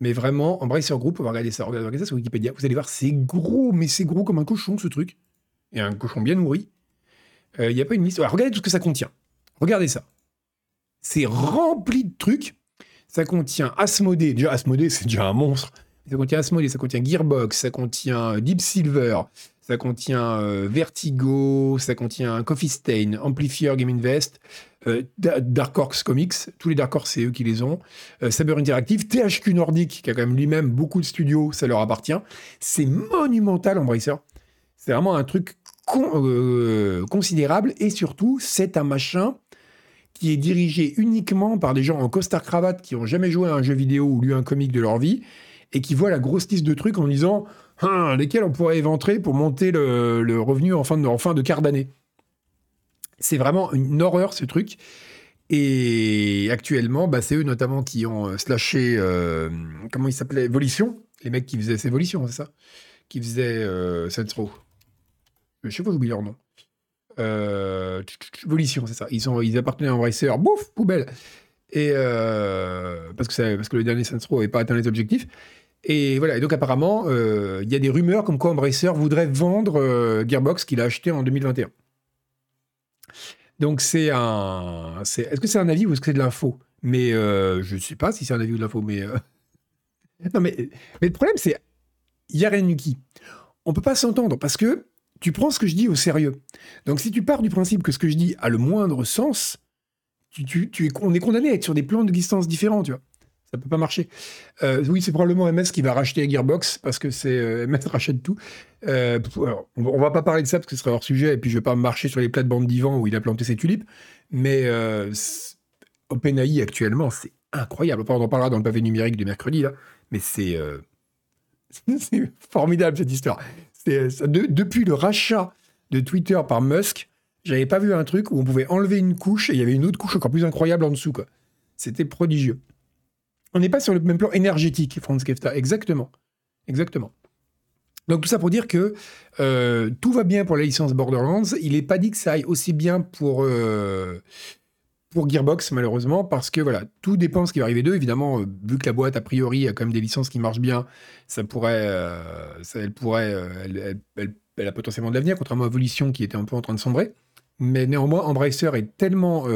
Mais vraiment, Embracer Group, on va regarder ça, regardez ça sur Wikipédia. Vous allez voir, c'est gros, mais c'est gros comme un cochon, ce truc. Et un cochon bien nourri. Euh, il n'y a pas une liste. regardez tout ce que ça contient. Regardez ça. C'est rempli de trucs. Ça contient Asmodee. Déjà, Asmodee, c'est déjà un monstre. Ça contient Asmodee, ça contient Gearbox, ça contient Deep Silver, ça contient euh, Vertigo, ça contient Coffee Stain, Amplifier Game Invest, euh, Dark Horse Comics, tous les Dark Horse, c'est eux qui les ont, euh, Saber Interactive, THQ Nordic, qui a quand même lui-même beaucoup de studios, ça leur appartient. C'est monumental, Embracer. C'est vraiment un truc considérable, et surtout, c'est un machin qui est dirigé uniquement par des gens en costard-cravate qui n'ont jamais joué à un jeu vidéo ou lu un comic de leur vie, et qui voient la grosse liste de trucs en disant Hein, lesquels on pourrait éventrer pour monter le, revenu en fin de, fin de quart d'année. C'est vraiment une horreur ce truc. Et actuellement, bah, c'est eux notamment qui ont euh, slashé, euh, comment il s'appelait Volition, les mecs qui faisaient, c'est c'est ça? Qui faisaient euh, Saints Row. Je sais pas, j'oublie leur nom. Euh, Volition, c'est ça. Ils, appartenaient à Embracer, bouf, poubelle. Et parce, que parce que le dernier Saints Row n'avait pas atteint les objectifs. Et voilà, et donc apparemment, euh, il y a des rumeurs comme quoi Embracer voudrait vendre euh, Gearbox qu'il a acheté en 2021. Donc c'est un... Est-ce que c'est un avis ou est-ce que c'est de l'info? Mais euh, je ne sais pas si c'est un avis ou de l'info, mais... non, mais, mais le problème, c'est... Yarenuki. On peut pas s'entendre parce que tu prends ce que je dis au sérieux. Donc si tu pars du principe que ce que je dis a le moindre sens, on est condamné à être sur des plans de distance différents, tu vois ça peut pas marcher. Euh, oui, c'est probablement MS qui va racheter Gearbox parce que c'est euh, MS rachète tout. Euh, on, va pas parler de ça parce que ce serait hors sujet et puis je vais pas marcher sur les plates-bandes d'Ivan où il a planté ses tulipes. Mais OpenAI actuellement, c'est incroyable. on en parlera dans le pavé numérique du mercredi là, mais c'est formidable cette histoire. Depuis le rachat de Twitter par Musk, j'avais pas vu un truc où on pouvait enlever une couche et il y avait une autre couche encore plus incroyable en dessous. Quoi. C'était prodigieux. On n'est pas sur le même plan énergétique, Franz Kefta. Exactement. Exactement. Donc tout ça pour dire que euh, tout va bien pour la licence Borderlands. Il n'est pas dit que ça aille aussi bien pour, euh, pour Gearbox, malheureusement, parce que voilà, tout dépend ce qui va arriver d'eux. Évidemment, euh, vu que la boîte, a priori, a quand même des licences qui marchent bien, ça pourrait, ça, elle pourrait, elle, elle, a potentiellement de l'avenir, contrairement à Volition qui était un peu en train de sombrer. Mais néanmoins, Embracer est tellement,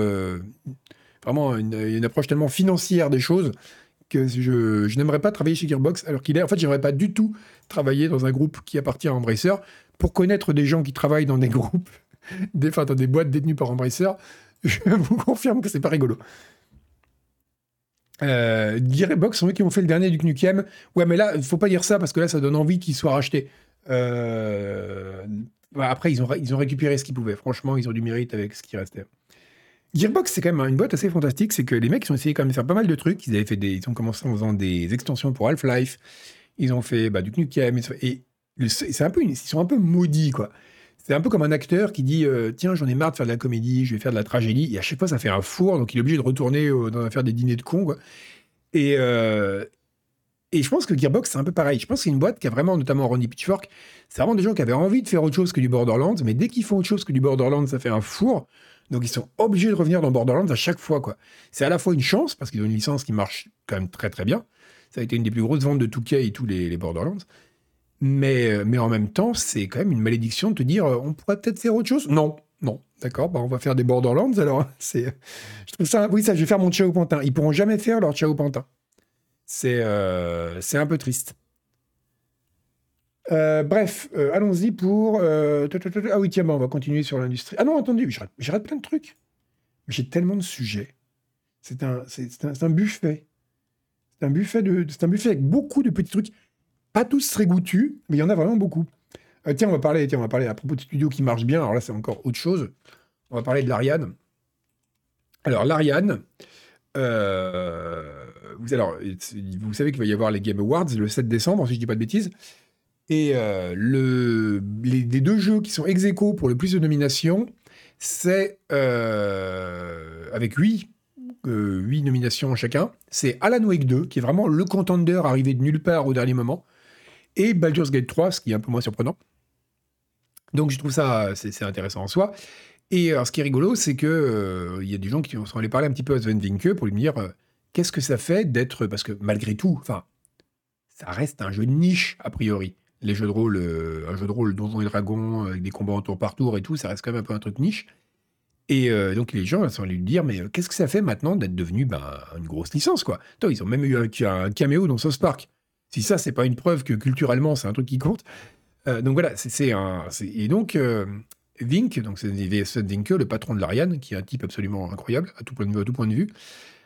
vraiment une, une approche tellement financière des choses que je, n'aimerais pas travailler chez Gearbox alors qu'il est. En fait, j'aimerais pas du tout travailler dans un groupe qui appartient à Embracer. Pour connaître des gens qui travaillent dans des groupes, des, enfin, dans des boîtes détenues par Embracer, je vous confirme que c'est pas rigolo. Euh, Gearbox sont eux qui ont fait le dernier du Knukem. Ouais, mais là, faut pas dire ça parce que là, ça donne envie qu'il soit racheté. Euh, après, ils ont, ils ont récupéré ce qu'ils pouvaient. Franchement, ils ont du mérite avec ce qui restait. Gearbox, c'est quand même une boîte assez fantastique. C'est que les mecs, ils ont essayé quand même de faire pas mal de trucs. Ils, avaient fait des, ils ont commencé en faisant des extensions pour Half-Life. Ils ont fait bah, du Nukem. Et c'est un peu, ils sont un peu maudits, quoi. C'est un peu comme un acteur qui dit euh, Tiens, j'en ai marre de faire de la comédie, je vais faire de la tragédie. Et à chaque fois, ça fait un four, donc il est obligé de retourner euh, dans faire des dîners de cons. Et, euh, et je pense que Gearbox, c'est un peu pareil. Je pense que c'est une boîte qui a vraiment, notamment Ronnie Pitchfork, c'est vraiment des gens qui avaient envie de faire autre chose que du Borderlands, mais dès qu'ils font autre chose que du Borderlands, ça fait un four. Donc ils sont obligés de revenir dans Borderlands à chaque fois. quoi. C'est à la fois une chance, parce qu'ils ont une licence qui marche quand même très très bien. Ça a été une des plus grosses ventes de 2K et tous les Borderlands. Mais, euh, mais en même temps, c'est quand même une malédiction de te dire euh, on pourrait peut-être faire autre chose. Non, non, d'accord, bah on va faire des Borderlands alors. Hein. C'est, je trouve ça, oui, ça, je vais faire mon Ciao Pantin. Ils pourront jamais faire leur Ciao Pantin. C'est, euh, c'est un peu triste. bref, allons-y pour. ah oui, tiens, bah, on va continuer sur l'industrie. Ah non, attendez, j'arrête plein de trucs. J'ai tellement de sujets. C'est un, c'est, un, un, buffet. C'est un buffet de, c'est un buffet avec beaucoup de petits trucs. Tous très goûtus, mais il y en a vraiment beaucoup. Euh, tiens, on va parler, tiens, on va parler à propos de studios qui marchent bien. Alors là, c'est encore autre chose. On va parler de l'Ariane. Alors l'Ariane, euh, vous, savez qu'il va y avoir les Game Awards le 7 décembre, si je dis pas de bêtises. Et euh, le, les, deux jeux qui sont ex aequo pour le plus de nominations, c'est avec 8, 8 nominations chacun. C'est Alan Wake 2, qui est vraiment le contender arrivé de nulle part au dernier moment et Baldur's Gate 3, ce qui est un peu moins surprenant. Donc je trouve ça c'est intéressant en soi. Et alors, ce qui est rigolo, c'est que euh, il y a des gens qui sont allés parler un petit peu à Sven Vinke pour lui dire euh, qu'est-ce que ça fait d'être parce que malgré tout, enfin, ça reste un jeu de niche a priori. Les jeux de rôle, euh, un jeu de rôle Donjons et Dragons avec des combats en tour par tour et tout, ça reste quand même un peu un truc niche. Et donc les gens sont allés lui dire mais qu'est-ce que ça fait maintenant d'être devenu ben, une grosse licence quoi? ils ont même eu un, un caméo dans South Park. Si ça, c'est pas une preuve que culturellement, c'est un truc qui compte. Euh, donc voilà, c'est un. Et donc, euh, Vink, donc c'est Vinke, le patron de l'Ariane, qui est un type absolument incroyable à tout point de vue,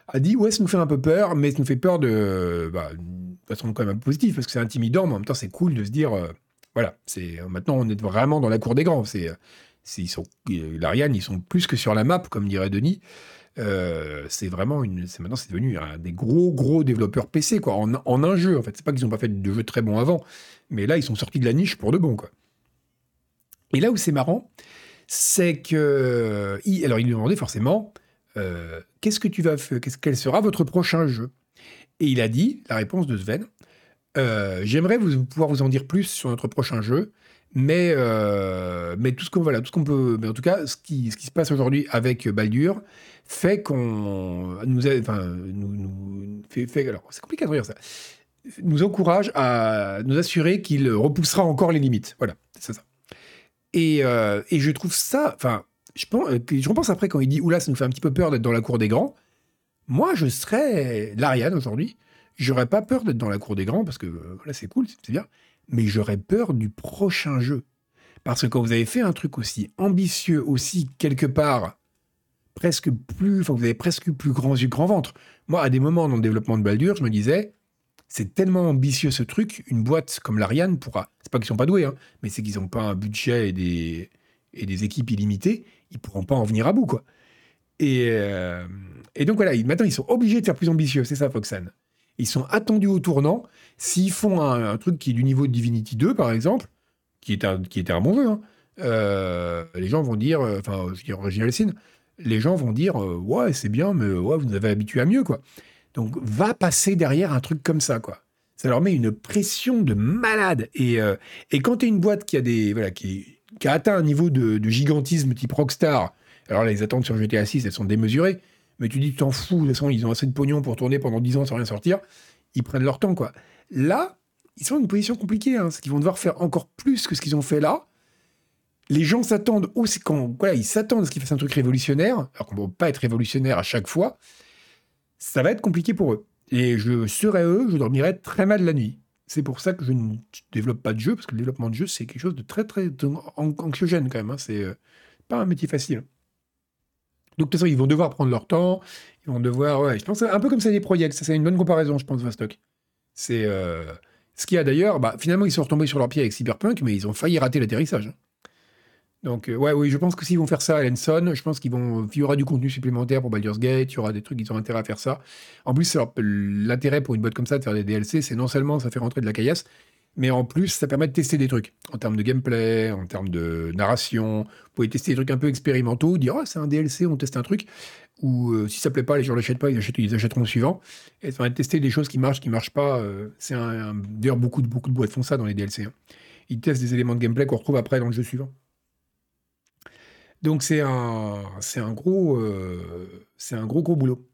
a dit ouais, ça nous fait un peu peur, mais ça nous fait peur de, bah, façon quand même positive, parce que c'est intimidant, mais en même temps, c'est cool de se dire, euh, voilà, c'est maintenant on est vraiment dans la cour des grands. L'Ariane, ils sont plus que sur la map, comme dirait Denis. Euh, c'est vraiment une. C'est maintenant, c'est devenu un des gros, gros développeurs PC, quoi, en, un jeu. En fait, c'est pas qu'ils n'ont pas fait de jeux très bons avant, mais là, ils sont sortis de la niche pour de bon, quoi. Et là où c'est marrant, c'est que. alors, il lui demandait forcément euh, Qu'est-ce que tu vas faire Quel sera votre prochain jeu? Et il a dit la réponse de Sven euh, J'aimerais vous, pouvoir vous en dire plus sur notre prochain jeu. Mais, mais tout ce qu'on voilà, tout peut, mais en tout cas, ce qui, ce qui se passe aujourd'hui avec Baldur, fait qu'on nous, enfin, nous, fait, fait, alors c'est compliqué à dire ça, nous encourage à nous assurer qu'il repoussera encore les limites. Voilà, c'est ça. Et, euh, et, je trouve ça, enfin, je pense, je pense après quand il dit oula, ça nous fait un petit peu peur d'être dans la cour des grands. Moi, je serais l'Ariane aujourd'hui. J'aurais pas peur d'être dans la cour des grands parce que voilà, c'est cool, c'est bien. Mais j'aurais peur du prochain jeu. Parce que quand vous avez fait un truc aussi ambitieux, aussi quelque part presque plus, enfin, vous avez presque plus grand yeux, grand ventre. Moi, à des moments dans le développement de Baldur, je me disais, c'est tellement ambitieux ce truc, une boîte comme l'Ariane pourra. C'est pas qu'ils sont pas doués, hein, mais c'est qu'ils n'ont pas un budget et des, et des équipes illimitées, ils pourront pas en venir à bout, quoi. Et, euh, et donc voilà, maintenant ils sont obligés de faire plus ambitieux, c'est ça, Foxan. Ils sont attendus au tournant. S'ils font un, truc qui est du niveau de Divinity 2, par exemple, qui, est un, qui était un bon jeu, hein, euh, les gens vont dire, euh, enfin, je veux dire, Original Sin, les gens vont dire euh, ouais c'est bien mais ouais vous nous avez habitué à mieux quoi. Donc va passer derrière un truc comme ça quoi. Ça leur met une pression de malade et, euh, et quand tu es une boîte qui a des voilà qui, qui a atteint un niveau de, gigantisme type Rockstar, alors là, les attentes sur GTA 6 elles sont démesurées, mais tu dis tu t'en fous de toute façon ils ont assez de pognon pour tourner pendant 10 ans sans rien sortir, ils prennent leur temps quoi. Là ils sont dans une position compliquée, hein, parce qu'ils vont devoir faire encore plus que ce qu'ils ont fait là les gens s'attendent aussi quand voilà, ils s'attendent à ce qu'ils fassent un truc révolutionnaire, alors qu'on ne peut pas être révolutionnaire à chaque fois. Ça va être compliqué pour eux. Et je serais eux, je dormirais très mal la nuit. C'est pour ça que je ne développe pas de jeu, parce que le développement de jeu, c'est quelque chose de très, très anxiogène quand même. Hein. C'est euh, pas un métier facile. Donc, de toute façon, ils vont devoir prendre leur temps. Ils vont devoir. Je pense un peu comme ça des projets. Ça, c'est une bonne comparaison, je pense, Vostok. C'est. Euh, ce qui a d'ailleurs. Bah, finalement, ils sont retombés sur leurs pieds avec Cyberpunk, mais ils ont failli rater l'atterrissage. Donc, euh, ouais, oui, je pense que s'ils vont faire ça à Lenson, je pense qu'ils il y aura du contenu supplémentaire pour Baldur's Gate, il y aura des trucs, ils ont intérêt à faire ça. En plus, l'intérêt pour une boîte comme ça de faire des DLC, c'est non seulement ça fait rentrer de la caillasse, mais en plus, ça permet de tester des trucs en termes de gameplay, en termes de narration. Vous pouvez tester des trucs un peu expérimentaux, dire oh, c'est un DLC, on teste un truc. Ou euh, si ça plaît pas, les gens l'achètent pas, ils, achèteront le suivant. Et ça permet de tester des choses qui marchent, qui marchent pas. Euh, c'est un, D'ailleurs, beaucoup de, beaucoup de boîtes font ça dans les DLC. Hein. Ils testent des éléments de gameplay qu'on retrouve après dans le jeu suivant. Donc c'est un, c'est un gros, euh, c'est un gros gros boulot.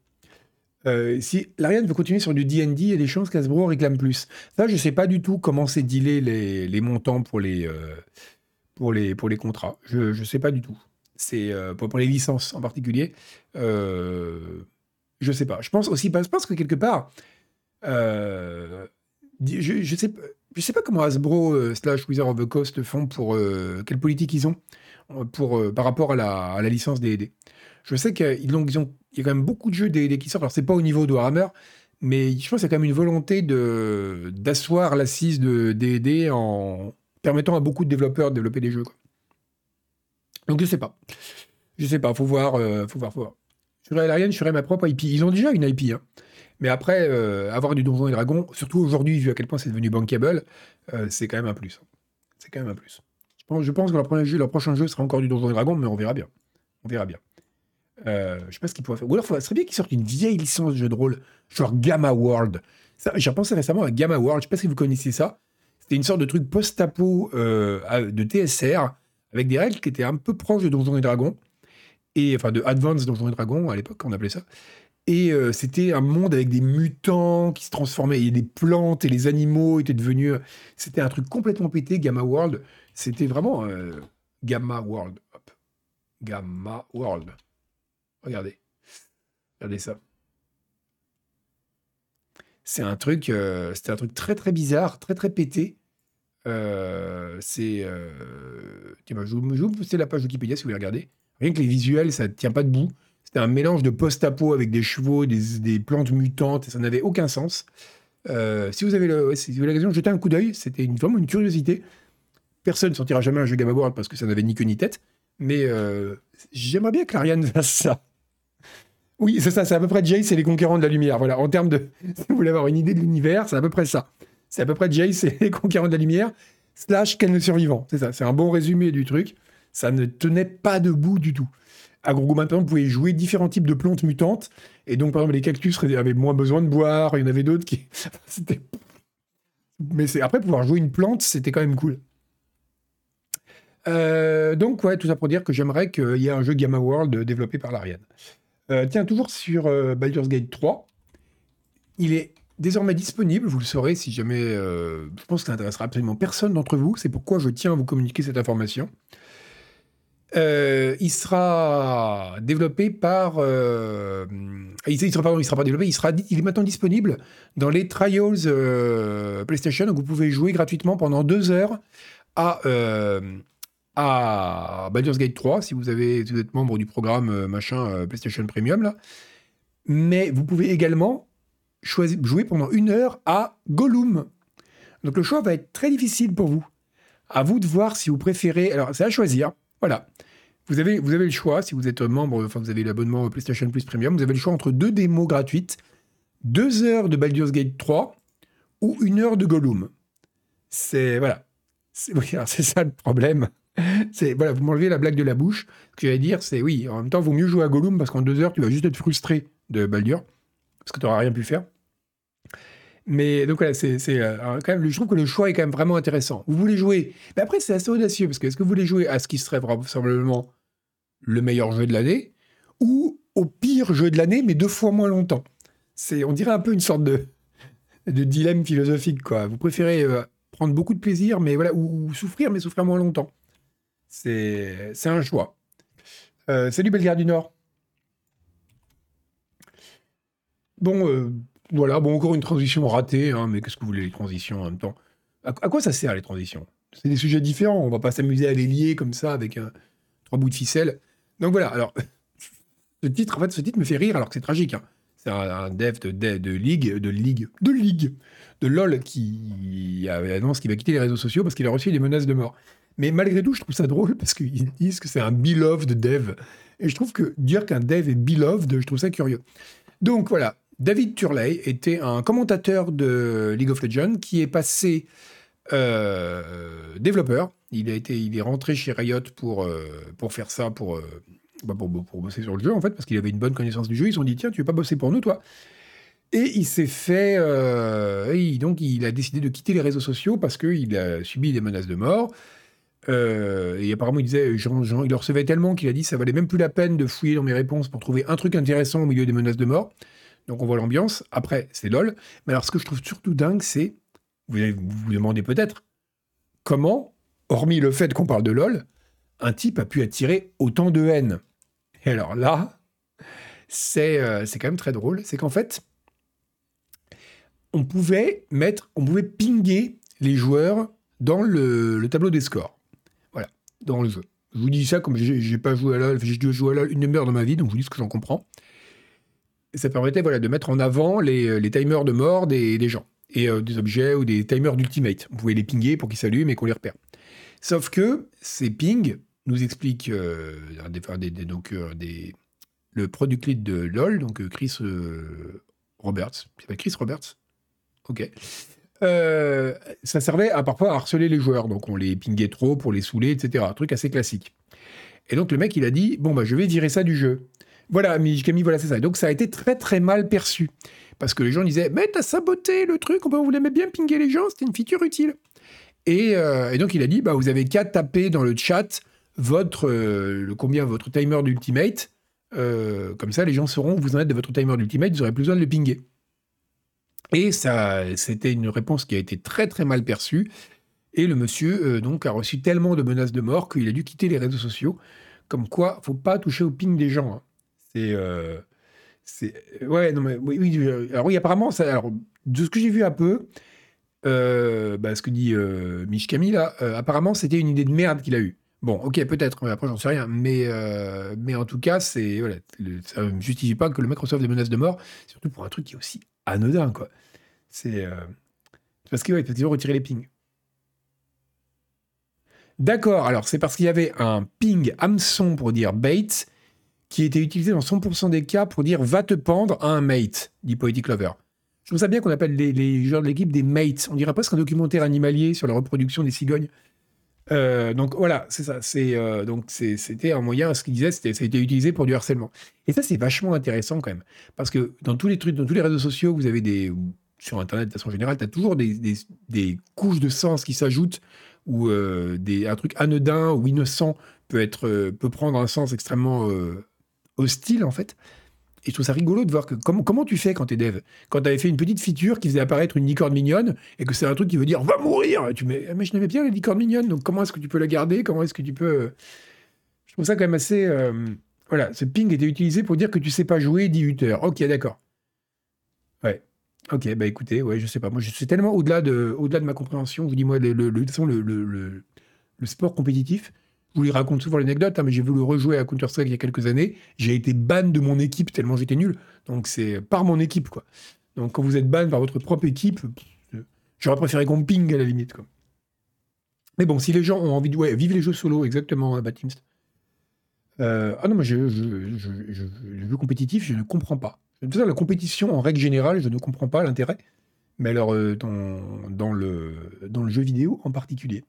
Euh, si l'Ariane veut continuer sur du D&D, il y a des chances qu'Asbro réclame plus. Ça, je sais pas du tout comment c'est dealé les, montants pour les, euh, pour les, pour les contrats. Je ne sais pas du tout. C'est pour, les licences en particulier. je sais pas. Je pense aussi, je pense que quelque part, je, je sais, je sais pas comment Hasbro slash Wizard of the Coast font pour quelle politique ils ont pour, euh, par rapport à la, licence D&D. Je sais qu'il ont, y a quand même beaucoup de jeux D&D qui sortent. Alors, c'est pas au niveau de Warhammer, mais je pense qu'il y a quand même une volonté de, d'asseoir l'assise de D&D en permettant à beaucoup de développeurs de développer des jeux. Donc, je sais pas. Je sais pas, faut voir, euh, faut voir, faut voir. Sur Alien, je ferai ma propre IP. Ils ont déjà une IP, hein. Mais après, euh, avoir du Donjon et Dragon, surtout aujourd'hui, vu à quel point c'est devenu bankable, c'est quand même un plus. C'est quand même un plus. Je pense que leur, prochain jeu, sera encore du Donjon Dragon, mais on verra bien. On verra bien. Euh, je sais pas ce qu'ils pourraient faire. Ou alors, ce serait bien qu'ils sortent une vieille licence de jeu de rôle, genre Gamma World. J'ai repensé récemment à Gamma World. Je sais pas si vous connaissez ça. C'était une sorte de truc post-apo euh, de TSR avec des règles qui étaient un peu proches de Donjons et Dragons. Et, enfin, de Advanced Donjons et Dragons à l'époque, on appelait ça. Et euh, c'était un monde avec des mutants qui se transformaient. Il des plantes et les animaux étaient devenus. C'était un truc complètement pété, Gamma World. C'était vraiment euh, Gamma World. Gamma World. Regardez. Regardez ça. C'est un truc, euh, c'était un truc très très bizarre, très très pété. Euh, c'est, tiens, je, vous, je la page Wikipédia si vous voulez regarder. Rien que les visuels, ça ne tient pas debout. C'était un mélange de post-apo avec des chevaux, des, plantes mutantes, et ça n'avait aucun sens. si vous avez l'occasion de jeter un coup d'œil, c'était vraiment une curiosité. Personne ne sortira jamais un jeu Gamma World parce que ça n'avait ni queue ni tête. Mais euh, j'aimerais bien que l'Ariane fasse ça. Oui, c'est ça, c'est à peu près Jace et les conquérants de la lumière. Voilà, en termes de. Si vous voulez avoir une idée de l'univers, c'est à peu près ça. C'est à peu près Jace et les conquérants de la lumière, slash Ken le survivant. C'est ça, c'est un bon résumé du truc. Ça ne tenait pas debout du tout. À Grogu maintenant, vous pouvez jouer différents types de plantes mutantes. Et donc, par exemple, les cactus avaient moins besoin de boire. Il y en avait d'autres qui. c'était. Mais c'est après, pouvoir jouer une plante, c'était quand même cool. Euh, donc, ouais, tout ça pour dire que j'aimerais qu'il y ait un jeu Gamma World développé par l'Ariane. Euh, tiens, toujours sur euh, Baldur's Gate 3, il est désormais disponible, vous le saurez si jamais, je pense que ça n'intéressera absolument personne d'entre vous, c'est pourquoi je tiens à vous communiquer cette information. il sera développé par. il, sera, pardon, il sera pas développé, il, sera, il est maintenant disponible dans les Trials PlayStation, où vous pouvez jouer gratuitement pendant deux heures à à Baldur's Gate 3 si vous, avez, vous êtes membre du programme euh, machin euh, PlayStation Premium là. Mais vous pouvez également choisir, jouer pendant une heure à Gollum. Donc le choix va être très difficile pour vous. À vous de voir si vous préférez. Alors c'est à choisir. Voilà. Vous avez, vous avez le choix, si vous êtes membre, enfin vous avez l'abonnement PlayStation Plus Premium, vous avez le choix entre deux démos gratuites, deux heures de Baldur's Gate 3 ou une heure de Gollum. C'est voilà. C'est ça le problème c'est voilà, vous m'enlevez la blague de la bouche. Ce que j'allais dire, c'est oui, en même temps, vaut mieux jouer à Gollum parce qu'en deux heures, tu vas juste être frustré de Baldur parce que tu n'auras rien pu faire. Mais donc voilà, c'est euh, quand même, je trouve que le choix est quand même vraiment intéressant. Vous voulez jouer, mais après c'est assez audacieux parce que est-ce que vous voulez jouer à ce qui serait probablement le meilleur jeu de l'année ou au pire jeu de l'année mais deux fois moins longtemps? C'est, on dirait un peu une sorte de dilemme philosophique quoi. Vous préférez euh, prendre beaucoup de plaisir mais voilà ou souffrir mais souffrir moins longtemps. C'est un choix. Euh, salut Bellegarde du Nord. Bon, euh, voilà, bon, encore une transition ratée, hein, mais qu'est-ce que vous voulez les transitions en même temps? À, quoi ça sert les transitions? C'est des sujets différents, on va pas s'amuser à les lier comme ça avec un, trois bouts de ficelle. Donc voilà, alors, ce titre, en fait, ce titre me fait rire alors que c'est tragique. Hein. C'est un, dev de, de, de, Ligue, de Ligue, de Ligue, de LOL qui annonce qu'il va quitter les réseaux sociaux parce qu'il a reçu des menaces de mort. Mais malgré tout, je trouve ça drôle parce qu'ils disent que c'est un beloved dev. Et je trouve que dire qu'un dev est beloved, je trouve ça curieux. Donc voilà, David Turley était un commentateur de League of Legends qui est passé euh, développeur. Il, a été, il est rentré chez Riot pour, euh, pour faire ça, pour, euh, bah, pour, pour, bosser sur le jeu, en fait, parce qu'il avait une bonne connaissance du jeu. Ils se sont dit, tiens, tu veux pas bosser pour nous, toi? Et il s'est fait... donc, il a décidé de quitter les réseaux sociaux parce qu'il a subi des menaces de mort. et apparemment, il disait, Jean, Jean, il le recevait tellement qu'il a dit, ça valait même plus la peine de fouiller dans mes réponses pour trouver un truc intéressant au milieu des menaces de mort. Donc on voit l'ambiance. Après, c'est LOL. Mais alors, ce que je trouve surtout dingue, c'est vous vous, demandez peut-être comment, hormis le fait qu'on parle de LOL, un type a pu attirer autant de haine? Et alors là, c'est euh, quand même très drôle. C'est qu'en fait, on pouvait mettre, on pouvait pinguer les joueurs dans le, tableau des scores. Voilà, dans le jeu. Je vous dis ça comme j'ai pas joué à LoL, j'ai dû jouer à LoL une demi-heure dans ma vie, donc je vous dis ce que j'en comprends. Ça permettait voilà, de mettre en avant les, timers de mort des gens et euh, des objets ou des timers d'ultimate. Vous pouvez les pinguer pour qu'ils s'allument et qu'on les repère. Sauf que ces pings nous expliquent euh, des, donc, euh, le product lead de LoL, donc Chris Roberts. Il s'appelle Chris Roberts Ok. ça servait à parfois à harceler les joueurs. Donc on les pingait trop pour les saouler, etc. Un truc assez classique. Et donc le mec, il a dit Bon, bah, je vais virer ça du jeu. Voilà, Camille, voilà, c'est ça. donc ça a été très très mal perçu parce que les gens disaient Mais t'as saboté le truc, on voulait bien pinguer les gens, c'était une feature utile. Euh, et, donc il a dit bah, Vous avez qu'à taper dans le chat votre, euh, le, combien votre timer d'ultimate. Euh, comme ça, les gens sauront où vous en êtes de votre timer d'ultimate, ils n'auraient plus besoin de le pinguer. Et ça, c'était une réponse qui a été très très mal perçue. Et le monsieur donc a reçu tellement de menaces de mort qu'il a dû quitter les réseaux sociaux. Comme quoi, faut pas toucher au ping des gens. Hein. C'est c'est ouais, non mais oui, alors oui, apparemment, alors, de ce que j'ai vu un peu, euh, bah, ce que dit euh, Mich Camille là, euh, apparemment, c'était une idée de merde qu'il a eue. Bon, ok, peut-être, après j'en sais rien, mais, euh, mais en tout cas, c'est voilà, ça ne justifie pas que le Microsoft des menaces de mort, surtout pour un truc qui est aussi anodin, quoi. C'est parce qu'il ouais, retirer les pings. D'accord, alors c'est parce qu'il y avait un ping hameçon pour dire bait qui était utilisé dans 100% des cas pour dire va te pendre à un mate, dit Poetic Lover. Je trouve ça bien qu'on appelle les, joueurs de l'équipe des mates. On dirait presque un documentaire animalier sur la reproduction des cigognes. Euh, donc voilà, c'est ça. C'est euh, donc c'était un moyen. Ce qu'il disait, c'était ça a été utilisé pour du harcèlement. Et ça, c'est vachement intéressant quand même, parce que dans tous les trucs, dans tous les réseaux sociaux, vous avez des sur Internet de façon générale, tu as toujours des, des, couches de sens qui s'ajoutent ou euh, des, un truc anodin ou innocent peut être peut prendre un sens extrêmement hostile, en fait. Et je trouve ça rigolo de voir que comment, tu fais quand t'es dev? Quand t'avais fait une petite feature qui faisait apparaître une licorne mignonne et que c'est un truc qui veut dire va mourir tu mets, mais je n'aimais bien les licornes mignonnes, donc comment est-ce que tu peux la garder? Comment est-ce que tu peux. Euh, je trouve ça quand même assez. Euh, voilà, ce ping était utilisé pour dire que tu sais pas jouer 18 heures. Ok, d'accord. Ouais. Ok, bah écoutez, ouais, je sais pas. Moi, je suis tellement au-delà de, au-delà de ma compréhension. Vous dis, moi, le, le, le, le, le sport compétitif, je vous les raconte souvent l'anecdote, hein, mais j'ai voulu rejouer à Counter-Strike il y a quelques années. J'ai été ban de mon équipe tellement j'étais nul. Donc c'est par mon équipe, quoi. Donc quand vous êtes ban par votre propre équipe, j'aurais préféré qu'on ping à la limite, quoi. Mais bon, si les gens ont envie de ouais, vivre les jeux solo, exactement, Batimst. Euh, ah non, moi, je, le jeu compétitif, je ne comprends pas. la compétition, en règle générale, je ne comprends pas l'intérêt. Mais alors, euh, dans le jeu vidéo en particulier.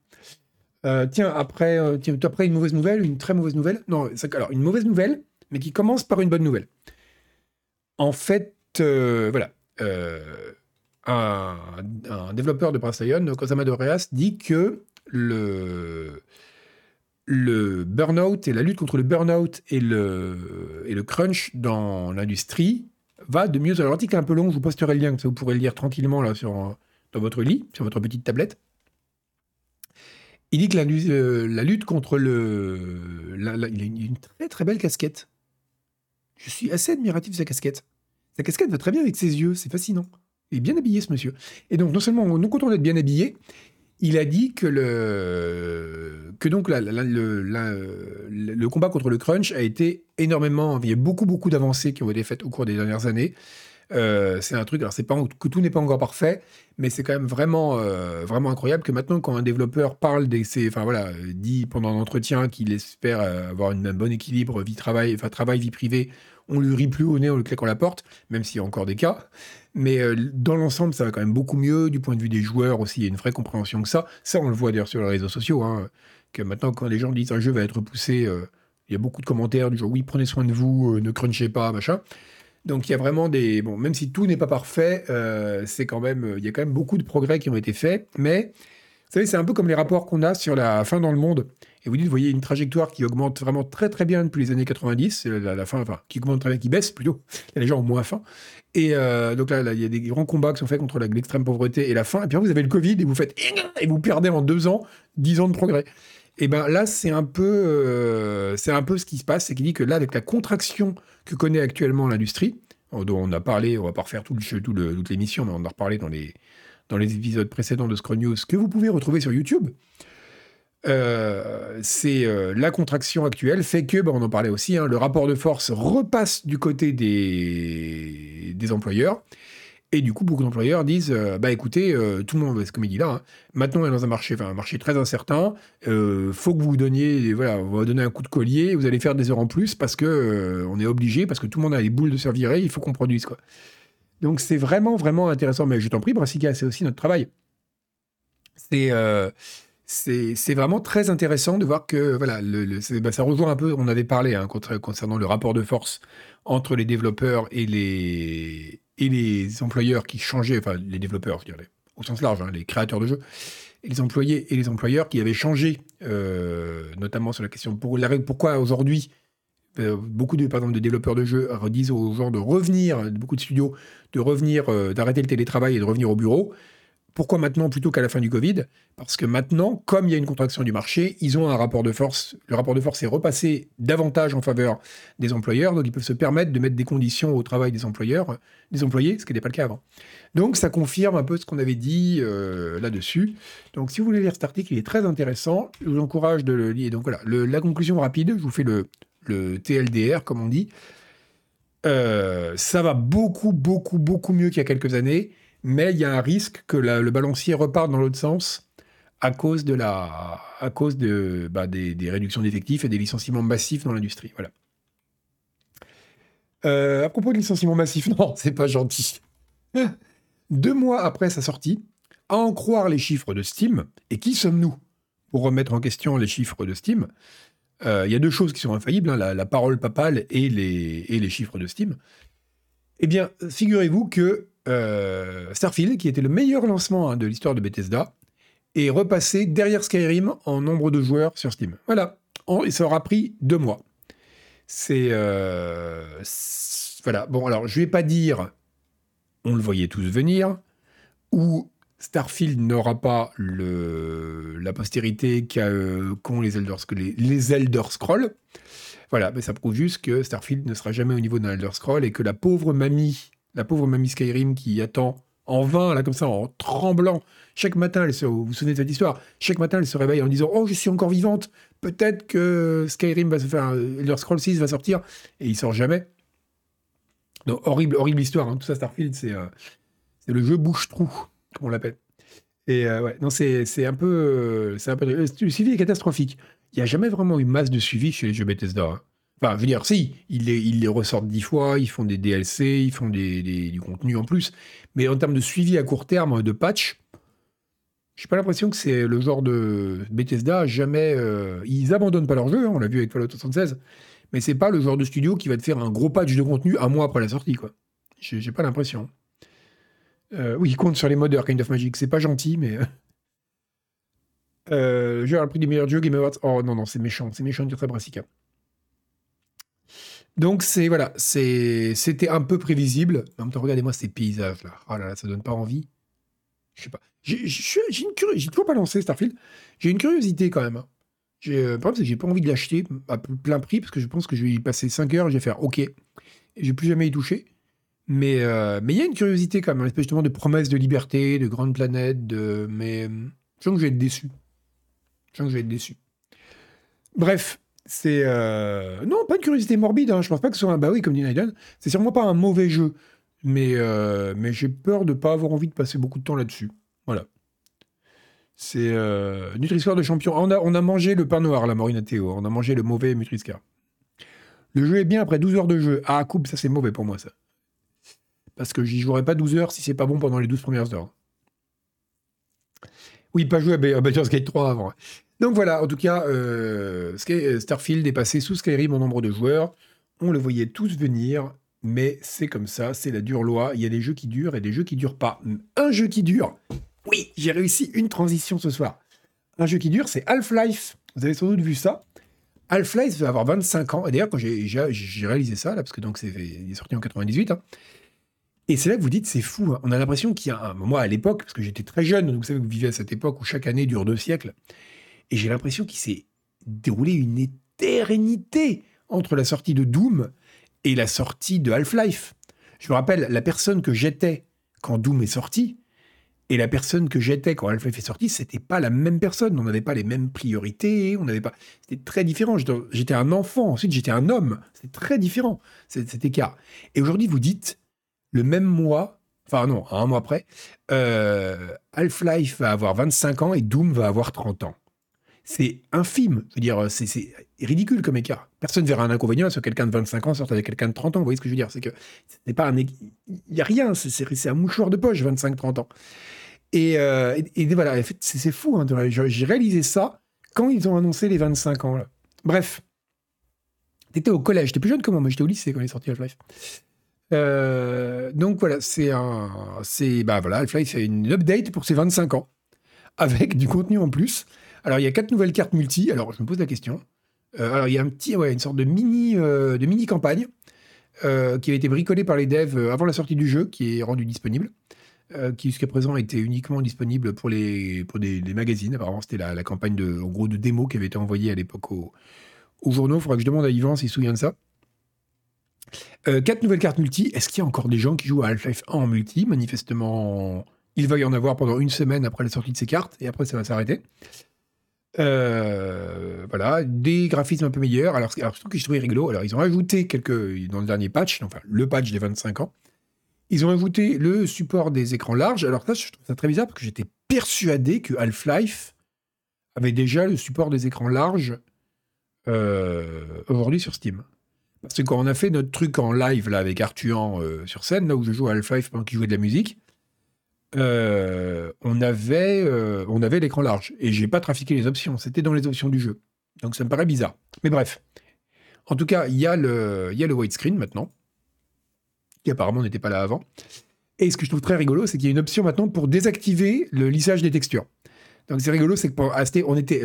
Euh, tiens, après, euh, après une mauvaise nouvelle, une très mauvaise nouvelle. Non, alors une mauvaise nouvelle, mais qui commence par une bonne nouvelle. En fait, euh, voilà, un, développeur de Brasayon, Kosama Reas, dit que le, le burn-out et la lutte contre le burn-out et le, crunch dans l'industrie va de mieux mieux. L'article est un peu long, je vous posterai le lien, ça vous pourrez le lire tranquillement là sur, dans votre lit, sur votre petite tablette. Il dit que la, euh, lutte contre le. il a une, très très belle casquette. Je suis assez admiratif de sa casquette. Sa casquette va très bien avec ses yeux, c'est fascinant. Il est bien habillé ce monsieur. Et donc, non seulement non content d'être bien habillé, il a dit que le, que donc le, combat contre le crunch a été énormément. Il y a beaucoup beaucoup d'avancées qui ont été faites au cours des dernières années. Euh, c'est un truc, alors c'est pas que tout n'est pas encore parfait, mais c'est quand même vraiment, euh, vraiment incroyable que maintenant, quand un développeur parle des, enfin voilà, dit pendant un entretien qu'il espère avoir une, un bon équilibre vie travail, enfin travail vie privée, on lui rit plus au nez, on lui claque la porte, même s'il y a encore des cas. Mais euh, dans l'ensemble, ça va quand même beaucoup mieux. Du point de vue des joueurs aussi, il y a une vraie compréhension que ça. Ça, on le voit d'ailleurs sur les réseaux sociaux. Hein, que maintenant, quand les gens disent un jeu va être poussé, euh, il y a beaucoup de commentaires du genre oui, prenez soin de vous, euh, ne crunchez pas, machin. Donc il y a vraiment des. Bon, même si tout n'est pas parfait, c'est quand même. Il y a quand même beaucoup de progrès qui ont été faits. Mais, vous savez, c'est un peu comme les rapports qu'on a sur la fin dans le monde. Et vous dites, vous voyez une trajectoire qui augmente vraiment très très bien depuis les années 90, la, la fin, enfin, qui augmente très bien, qui baisse plutôt. Les gens ont moins faim. Et euh, donc là, il y a des grands combats qui sont faits contre l'extrême pauvreté et la faim. Et puis vous avez le Covid et vous faites et vous perdez en deux ans dix ans de progrès. Et ben là, c'est un peu, euh, c'est un peu ce qui se passe, c'est qu'il dit que là, avec la contraction que connaît actuellement l'industrie, dont on a parlé, on va pas refaire tout le, tout toute l'émission, mais on en a reparlé dans les épisodes précédents de Scrum News que vous pouvez retrouver sur YouTube. Euh, c'est euh, la contraction actuelle fait que, bah, on en parlait aussi, hein, le rapport de force repasse du côté des employeurs. Et du coup, beaucoup d'employeurs disent, euh, bah écoutez, tout le monde, comme il dit là, hein, maintenant on est dans un marché, enfin un marché très incertain, faut que vous donniez, voilà, on va donner un coup de collier, vous allez faire des heures en plus parce que on est obligé, parce que tout le monde a les boules de se il faut qu'on produise quoi. Donc c'est vraiment vraiment intéressant. Mais je t'en prie, Brassica, c'est aussi notre travail. C'est c'est vraiment très intéressant de voir que voilà, le, bah, ça rejoint un peu, on avait parlé hein, concernant le rapport de force entre les développeurs et les, et les employeurs qui changeaient, enfin les développeurs, je dirais, au sens large, hein, les créateurs de jeux, et les employés et les employeurs qui avaient changé, euh, notamment sur la question pour, pourquoi aujourd'hui euh, beaucoup de, par exemple, de développeurs de jeux disent aux gens de revenir, beaucoup de studios, de revenir, euh, d'arrêter le télétravail et de revenir au bureau. Pourquoi maintenant plutôt qu'à la fin du Covid? Parce que maintenant, comme il y a une contraction du marché, ils ont un rapport de force. Le rapport de force est repassé davantage en faveur des employeurs, donc ils peuvent se permettre de mettre des conditions au travail des employeurs, des employés, ce qui n'était pas le cas avant. Donc ça confirme un peu ce qu'on avait dit euh, là-dessus. Donc si vous voulez lire cet article, il est très intéressant. Je vous encourage de le lire. Donc voilà, la conclusion rapide, je vous fais le, TLDR, comme on dit. Euh, ça va beaucoup, beaucoup, beaucoup mieux qu'il y a quelques années mais il y a un risque que le balancier reparte dans l'autre sens à cause, de la, à cause de, bah, des, réductions d'effectifs et des licenciements massifs dans l'industrie. Voilà. Euh, à propos de licenciements massifs, non, c'est pas gentil. Deux mois après sa sortie, à en croire les chiffres de Steam, et qui sommes-nous pour remettre en question les chiffres de Steam euh, Il y a deux choses qui sont infaillibles, hein, la, parole papale et les, et les chiffres de Steam. Eh bien, figurez-vous que euh, Starfield, qui était le meilleur lancement hein, de l'histoire de Bethesda, est repassé derrière Skyrim en nombre de joueurs sur Steam. Voilà. et ça aura pris deux mois. Euh, c'est. voilà. Bon, alors, je vais pas dire on le voyait tous venir, ou Starfield n'aura pas le, la postérité qu'ont les, Elder, les, les Elder Scrolls. Voilà, mais ça prouve juste que Starfield ne sera jamais au niveau d'un Elder Scroll et que la pauvre mamie la pauvre mamie Skyrim qui attend en vain, là, comme ça, en tremblant. Chaque matin, elle se, vous vous souvenez de cette histoire? Chaque matin, elle se réveille en disant Oh, je suis encore vivante. Peut-être que Skyrim va se faire. Elder Scroll 6 va sortir. Et il sort jamais. Donc, horrible, horrible histoire. Hein. Tout ça, Starfield, c'est euh, c'est le jeu bouche-trou, comme on l'appelle. Et euh, ouais, non, c'est un peu. c'est un peu le suivi est catastrophique. Il n'y a jamais vraiment eu masse de suivi chez les jeux Bethesda. Hein. Enfin, je veux dire, si, ils les, ressortent dix fois, ils font des DLC, ils font du contenu en plus. Mais en termes de suivi à court terme, de patch, j'ai pas l'impression que c'est le genre de Bethesda, jamais. Euh, ils abandonnent pas leur jeu, hein, on l'a vu avec Fallout 76, mais c'est pas le genre de studio qui va te faire un gros patch de contenu un mois après la sortie, quoi. J'ai pas l'impression. Euh, oui, ils comptent sur les modeurs Kind of Magic, c'est pas gentil, mais. Euh, jeu à le prix des meilleurs jeux Game Awards. Oh non, non, c'est méchant, c'est méchant de dire ça, Brassica. Donc c'est voilà, c'était un peu prévisible. En même temps, regardez-moi ces paysages là. Oh là là, ça donne pas envie. Je sais pas. J'ai une j'ai toujours pas lancé Starfield. J'ai une curiosité quand même. Hein. J'ai, euh, le problème c'est que j'ai pas envie de l'acheter à plein prix parce que je pense que je vais y passer 5 heures et je vais faire OK. Et je vais plus jamais y toucher. Mais euh, il y a une curiosité quand même, une espèce de promesse de liberté, de grande planète, mais je sens que je vais être déçu. Je sens que je vais être déçu. Bref, c'est euh, non pas une curiosité morbide. Hein. Je pense pas que ce soit un bah oui comme dit Naiden. C'est sûrement pas un mauvais jeu. mais, euh, j'ai peur de ne pas avoir envie de passer beaucoup de temps là-dessus. Voilà. C'est euh, Nutri-Score de champion. On a, mangé le pain noir, la Morine Théo. On a mangé le mauvais Nutri-Score. Le jeu est bien après 12 heures de jeu. Ah, coupe, ça c'est mauvais pour moi, ça. Parce que j'y jouerai pas 12 heures si c'est pas bon pendant les 12 premières heures. Oui, pas jouer à Baldur's Gate 3 avant. Donc voilà, en tout cas, euh, Starfield est passé sous Skyrim en nombre de joueurs. On le voyait tous venir, mais c'est comme ça, c'est la dure loi. Il y a des jeux qui durent et des jeux qui durent pas. Un jeu qui dure, oui, j'ai réussi une transition ce soir. Un jeu qui dure, c'est Half-Life. Vous avez sans doute vu ça. Half-Life va avoir 25 ans. Et d'ailleurs, quand j'ai réalisé ça, là, parce que donc c'est il est sorti en 98, hein, et c'est là que vous dites, c'est fou. Hein. On a l'impression qu'il y a un. Moi, à l'époque, parce que j'étais très jeune, vous savez que vous vivez à cette époque où chaque année dure deux siècles. Et j'ai l'impression qu'il s'est déroulé une éternité entre la sortie de Doom et la sortie de Half-Life. Je me rappelle, la personne que j'étais quand Doom est sorti et la personne que j'étais quand Half-Life est sorti, c'était pas la même personne. On n'avait pas les mêmes priorités, on n'avait pas. C'était très différent. J'étais un enfant, ensuite j'étais un homme. C'est très différent cet écart. Et aujourd'hui, vous dites, le même mois, enfin non, un mois après, euh, Half-Life va avoir 25 ans et Doom va avoir 30 ans. C'est infime, je veux dire, c'est ridicule comme écart. Personne ne verra un inconvénient sur quelqu'un de 25 ans sortir avec quelqu'un de 30 ans, vous voyez ce que je veux dire? C'est que n'est pas un. Il n'y a rien, c'est un mouchoir de poche, 25-30 ans. Et, euh, voilà, c'est fou, hein, j'ai réalisé ça quand ils ont annoncé les 25 ans. Là. Bref, t'étais au collège, t'es plus jeune que moi, moi j'étais au lycée quand il est sorti Half-Life. Euh, donc voilà, c'est un, c'est bah voilà, Half-Life fait une update pour ses 25 ans avec du contenu en plus. Alors il y a quatre nouvelles cartes multi. Alors je me pose la question. Euh, alors il y a une sorte de mini, euh, campagne qui a été bricolée par les devs avant la sortie du jeu, qui est rendue disponible. qui jusqu'à présent était uniquement disponible pour les magazines. Apparemment, c'était la, campagne de, en gros, de démo qui avait été envoyée à l'époque aux, aux journaux. Il faudra que je demande à Yvan s'il se souvient de ça. Euh, quatre nouvelles cartes multi. Est-ce qu'il y a encore des gens qui jouent à Half-Life 1 en multi? Manifestement, il va y en avoir pendant une semaine après la sortie de ces cartes, et après ça va s'arrêter. Euh, voilà, des graphismes un peu meilleurs. Alors, alors surtout que je trouvais rigolo, alors ils ont ajouté quelques dans le dernier patch, enfin le patch des 25 ans, ils ont ajouté le support des écrans larges. Alors ça, je trouve ça très bizarre parce que j'étais persuadé que Half-Life avait déjà le support des écrans larges euh, aujourd'hui sur Steam. Parce que quand on a fait notre truc en live là avec Arthur euh, sur scène, là où je joue à Half-Life pendant qu'il jouait de la musique, euh, on avait, euh, avait l'écran large. Et j'ai pas trafiqué les options. C'était dans les options du jeu. Donc ça me paraît bizarre. Mais bref. En tout cas, il y a le, y a le widescreen maintenant, qui apparemment n'était pas là avant. Et ce que je trouve très rigolo, c'est qu'il y a une option maintenant pour désactiver le lissage des textures. Donc c'est rigolo, c'est que pour, on était,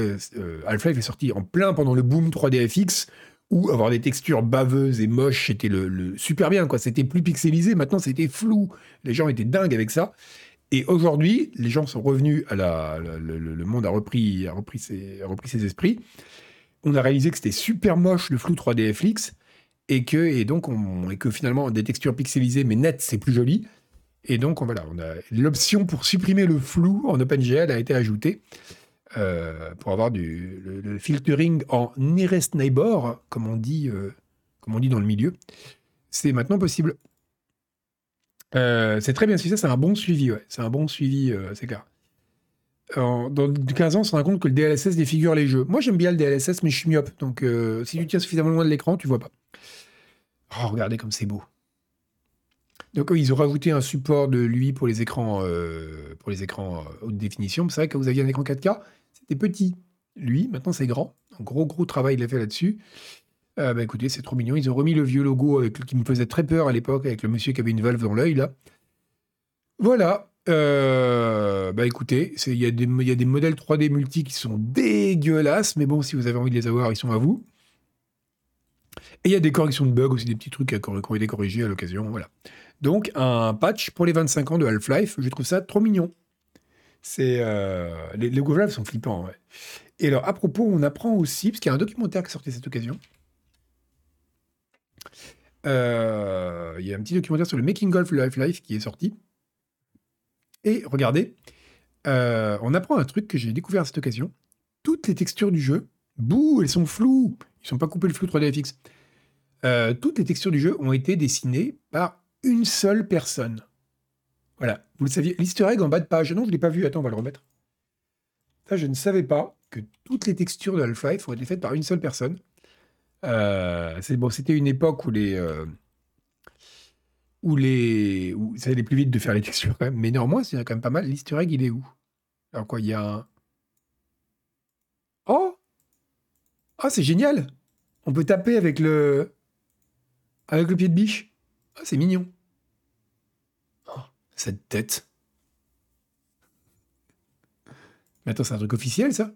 Half-Life est sorti en plein pendant le boom 3DFX, ou avoir des textures baveuses et moches, c'était le, super bien, quoi. C'était plus pixelisé, maintenant c'était flou. Les gens étaient dingues avec ça. Et aujourd'hui, les gens sont revenus le, monde a repris, ses, esprits. On a réalisé que c'était super moche le flou 3D FX et que, finalement des textures pixelisées mais nettes, c'est plus joli. Et donc l'option pour supprimer le flou en OpenGL a été ajoutée. Euh, pour avoir le, filtering en nearest neighbor, euh, comme on dit dans le milieu. C'est maintenant possible. Euh, c'est très bien suivi, c'est un bon suivi, ouais. C'est un bon suivi, c'est clair. dans 15 ans, on se rend compte que le DLSS défigure les jeux. Moi, j'aime bien le DLSS, mais je suis myope. Donc, si tu tiens suffisamment loin de l'écran, tu vois pas. Oh, regardez comme c'est beau. Donc ils ont rajouté un support de lui pour les écrans, pour les écrans haute définition. C'est vrai que vous aviez un écran 4K, c'était petit. Lui, maintenant, c'est grand. Gros, gros travail, il a fait là-dessus. Euh, bah, écoutez, c'est trop mignon. Ils ont remis le vieux logo qui me faisait très peur à l'époque, avec le monsieur qui avait une valve dans l'œil, là. Voilà. Euh, bah écoutez, il y, a des, modèles 3D multi qui sont dégueulasses, mais bon, si vous avez envie de les avoir, ils sont à vous. Et il y a des corrections de bugs aussi, des petits trucs ont été corrigés à l'occasion. Voilà. Donc, un patch pour les 25 ans de Half-Life, je trouve ça trop mignon. C'est euh, les, les sont flippants. Et alors, à propos, on apprend aussi, parce qu'il y a un documentaire qui à cette occasion. Euh, il y a un petit documentaire sur le making of Life-Life qui est sorti. Et regardez, euh, on apprend un truc que j'ai découvert à cette occasion. Toutes les textures du jeu, bouh, elles sont floues. Ils ne sont pas coupés le flou 3DFX. toutes les textures du jeu ont été dessinées par une seule personne. Voilà, vous le saviez. L'easter egg en bas de page. Non, je ne l'ai pas vu. Attends, on va le remettre. Ça, je ne savais pas que toutes les textures de Half-Life ont été faites par une seule personne. Euh, c'était une époque où les euh, où les où ça allait plus vite de faire les textures quand même. Mais néanmoins, c'est quand même pas mal. L'Easter egg, il est où? Alors quoi, il y a un Oh Ah, c'est génial On peut taper avec le avec le pied de biche. Ah, c'est mignon. Oh, cette tête. Mais attends, c'est un truc officiel, ça?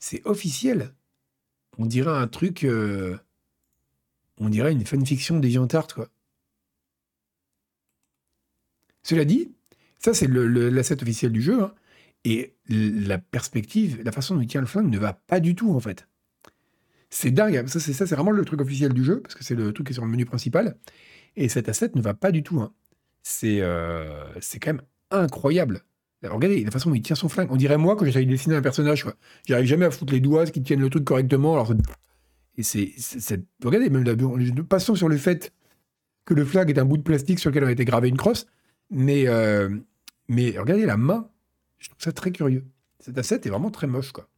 C'est officiel? On dirait un truc... euh, on dirait une fanfiction des Tarte, quoi. Cela dit, ça, c'est l'asset officiel du jeu, hein, et la perspective, la façon dont il tient le flingue ne va pas du tout, en fait. C'est dingue. hein. Ça, c'est vraiment le truc officiel du jeu, parce que c'est le truc qui est sur le menu principal. Et cet asset ne va pas du tout. hein. C'est euh, c'est quand même incroyable. Regardez la façon dont il tient son flingue. On dirait moi que j'essaye de dessiner un personnage. quoi. J'arrive jamais à foutre les doigts, qui tiennent le truc correctement. Alors, et c'est, regardez même la, passons sur le fait que le flingue est un bout de plastique sur lequel a été gravé une crosse. Mais euh, mais regardez la main. Je trouve ça très curieux. Cet asset est vraiment très moche, quoi.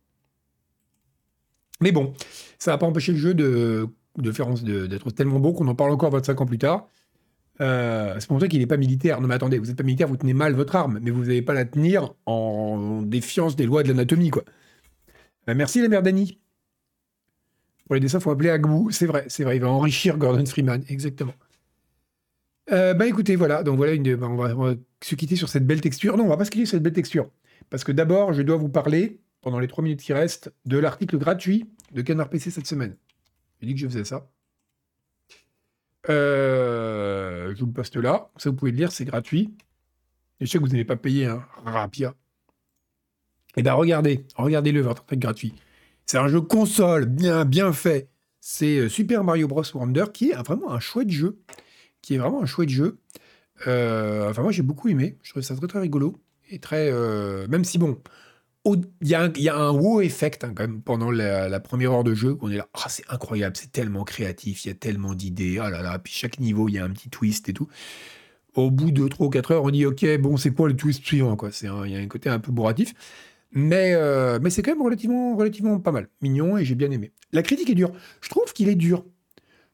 Mais bon, ça n'a pas empêché le jeu de- d'être tellement beau qu'on en parle encore 25 ans plus tard. Euh, c'est pour ça qu'il n'est pas militaire. Non mais attendez, vous n'êtes pas militaire, vous tenez mal votre arme, mais vous n'allez pas la tenir en défiance des lois de l'anatomie, quoi. Euh, merci la mère d'Annie. Pour les dessins, il faut appeler Agbou. C'est vrai, c'est vrai, il va enrichir Gordon Freeman, exactement. Euh, bah écoutez, voilà, donc voilà, bah, on, va, on va se quitter sur cette belle texture. Non, on va pas se quitter sur cette belle texture. Parce que d'abord, je dois vous parler, pendant les trois minutes qui restent, de l'article gratuit de Canard PC cette semaine. J'ai dit que je faisais ça. Euh, je vous le poste là. Ça, vous pouvez le lire, c'est gratuit. Et je sais que vous n'avez pas payé un rapia. Eh bien, regardez, regardez-le, votre article gratuit. C'est un jeu console, bien, bien fait. C'est euh, Super Mario Bros. Wonder, qui est vraiment un chouette jeu. Qui est vraiment un chouette jeu. Euh, enfin, moi, j'ai beaucoup aimé. Je trouve ça très, très rigolo. Et très. même si, bon, il y, a un- wow effect hein, pendant la, première heure de jeu. est là, ah, c'est incroyable, c'est tellement créatif, il y a tellement d'idées. Ah là là, puis chaque niveau, il y a un petit twist et tout. Au bout de 3 ou 4 heures, on dit, ok, bon, c'est quoi le twist suivant quoi? Il y a un côté un peu bourratif. Mais, euh, mais c'est quand même relativement, relativement pas mal. Mignon et j'ai bien aimé. La critique est dure. Je trouve qu'il est dur.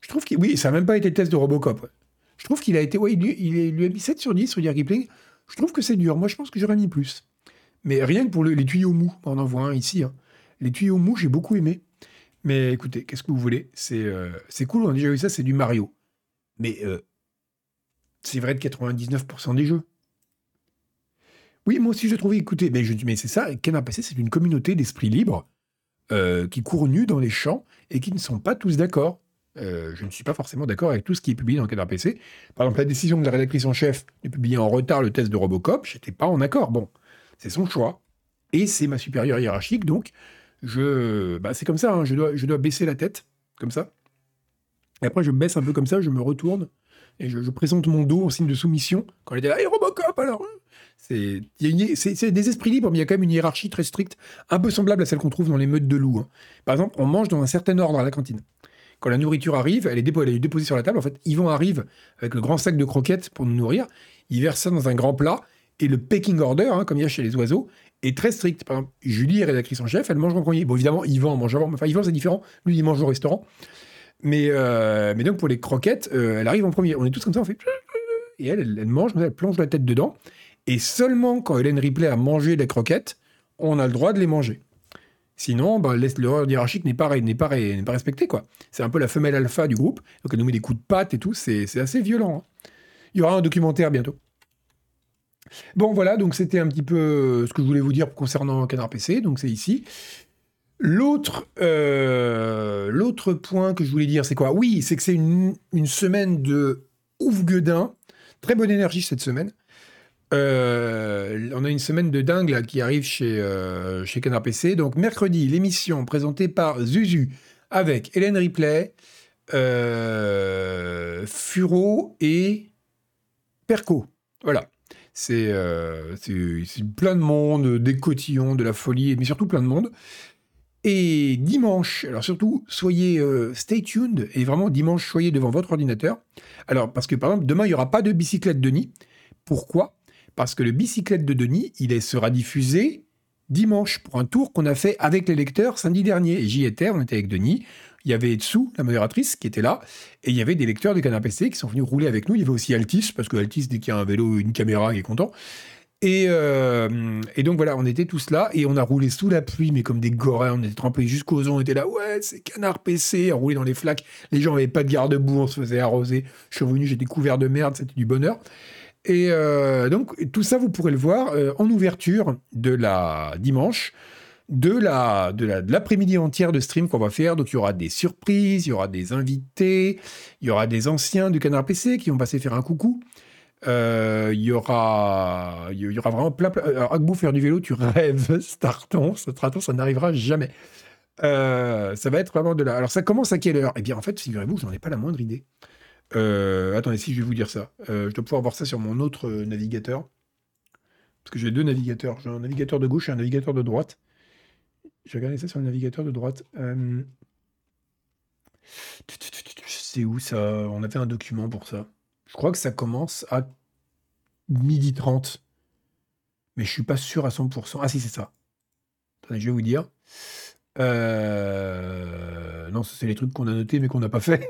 Je trouve qu'il. Oui, ça n'a même pas été le test de Robocop. Je trouve qu'il a été. Ouais, il, lui- il lui a mis 7 sur 10 sur Gear Kipling. Je trouve que c'est dur. Moi, je pense que j'aurais mis plus. Mais rien que pour le- les tuyaux mous, on en voit un ici. hein. Les tuyaux mous, j'ai beaucoup aimé. Mais écoutez, qu'est-ce que vous voulez? C'est euh, cool, on a déjà vu ça, c'est du Mario. Mais euh, c'est vrai de 99% des jeux. Oui, moi aussi je trouve, écoutez, mais, je- mais c'est ça, Canard PC, c'est une communauté d'esprit libre euh, qui court nu dans les champs et qui ne sont pas tous d'accord. Je ne suis pas forcément d'accord avec tout ce qui est publié dans Canard PC. Par exemple, la décision de la rédactrice en chef de publier en retard le test de Robocop, j'étais pas en accord. Bon, c'est son choix. Et c'est ma supérieure hiérarchique, donc je, bah, c'est comme ça, hein, je, dois, baisser la tête, comme ça. Et après, je baisse un peu comme ça, je me retourne, et je, présente mon dos en signe de soumission. Quand elle était là, hey, Robocop, alors hein C'est c'est- des esprits libres, mais il y a quand même une hiérarchie très stricte, un peu semblable à celle qu'on trouve dans les meutes de loups. hein. Par exemple, on mange dans un certain ordre à la cantine. Quand la nourriture arrive, elle est, dépo- elle est déposée sur la table. En fait, Yvan arrive avec le grand sac de croquettes pour nous nourrir. Il verse ça dans un grand plat. Et le pecking order, hein, comme il y a chez les oiseaux, est très strict. Par exemple, Julie rédactrice en chef, elle mange en premier. Bon, évidemment, Yvan mange avant. Enfin, Yvan, c'est différent. Lui, il mange au restaurant. Mais, euh, mais donc, pour les croquettes, euh, elle arrive en premier. On est tous comme ça, on fait. Et elle, elle, elle mange, elle plonge la tête dedans. Et seulement quand Hélène Ripley a mangé les croquettes, on a le droit de les manger. Sinon, bah, l'es- l'ordre hiérarchique n'est pas, pas, pas respecté. quoi. C'est un peu la femelle alpha du groupe. Donc, elle nous met des coups de patte et tout. C'est assez violent. hein. Il y aura un documentaire bientôt. Bon, voilà, donc c'était un petit peu euh, ce que je voulais vous dire concernant Canard PC, donc c'est ici. L'autre euh, l'autre point que je voulais dire, c'est quoi? Oui, c'est que c'est une, semaine de ouf gueudin, très bonne énergie cette semaine. Euh, on a une semaine de dingue qui arrive chez, chez Canard PC. Donc mercredi, l'émission présentée par Zuzu avec Hélène Ripley, Furo et Perco. Voilà. C'est euh, c'est- plein de monde, des cotillons, de la folie, mais surtout plein de monde. Et dimanche, alors surtout, soyez euh, stay tuned et vraiment dimanche, soyez devant votre ordinateur. Alors, parce que par exemple, demain, il n'y aura pas de bicyclette Denis. Pourquoi? Parce que le bicyclette de Denis, il sera diffusé dimanche pour un tour qu'on a fait avec les lecteurs samedi dernier. J'y étais, on était avec Denis. Il y avait Tsu, la modératrice, qui était là, et il y avait des lecteurs de Canard PC qui sont venus rouler avec nous. Il y avait aussi Altis, parce que Altis, dès qu'il y a un vélo, une caméra, il est content. Euh, et, donc voilà, on était tous là et on a roulé sous la pluie, mais comme des gorins, on était trempés jusqu'aux os, on était là, ouais, c'est canard PC, on roulait dans les flaques, les gens n'avaient pas de garde-boue, on se faisait arroser. Je suis revenu, j'étais couvert de merde, c'était du bonheur. Et euh, donc tout ça, vous pourrez le voir euh, en ouverture de la dimanche, de la de l'après-midi entière de stream qu'on va faire. Donc il y aura des surprises, il y aura des invités, il y aura des anciens du canard PC qui vont passer faire un coucou. Euh, il y aura, il y aura vraiment plein. plein alors, Agbo, faire du vélo, tu rêves, Starton, Starton, ça n'arrivera jamais. Euh, ça va être vraiment de là. Alors, ça commence à quelle heure? Eh bien, en fait, figurez-vous, j'en ai pas la moindre idée. Euh, attendez, si je vais vous dire ça. je dois pouvoir voir ça sur mon autre navigateur. Parce que j'ai deux navigateurs. J'ai un navigateur de gauche et un navigateur de droite. Je regarder ça sur le navigateur de droite. Je sais où ça? On a fait un document pour ça. Je crois que ça commence à midi 30. Mais je suis pas sûr à 100%. Ah si, c'est ça. Attendez, je vais vous dire. Euh... Non, c'est les trucs qu'on a notés mais qu'on n'a pas fait.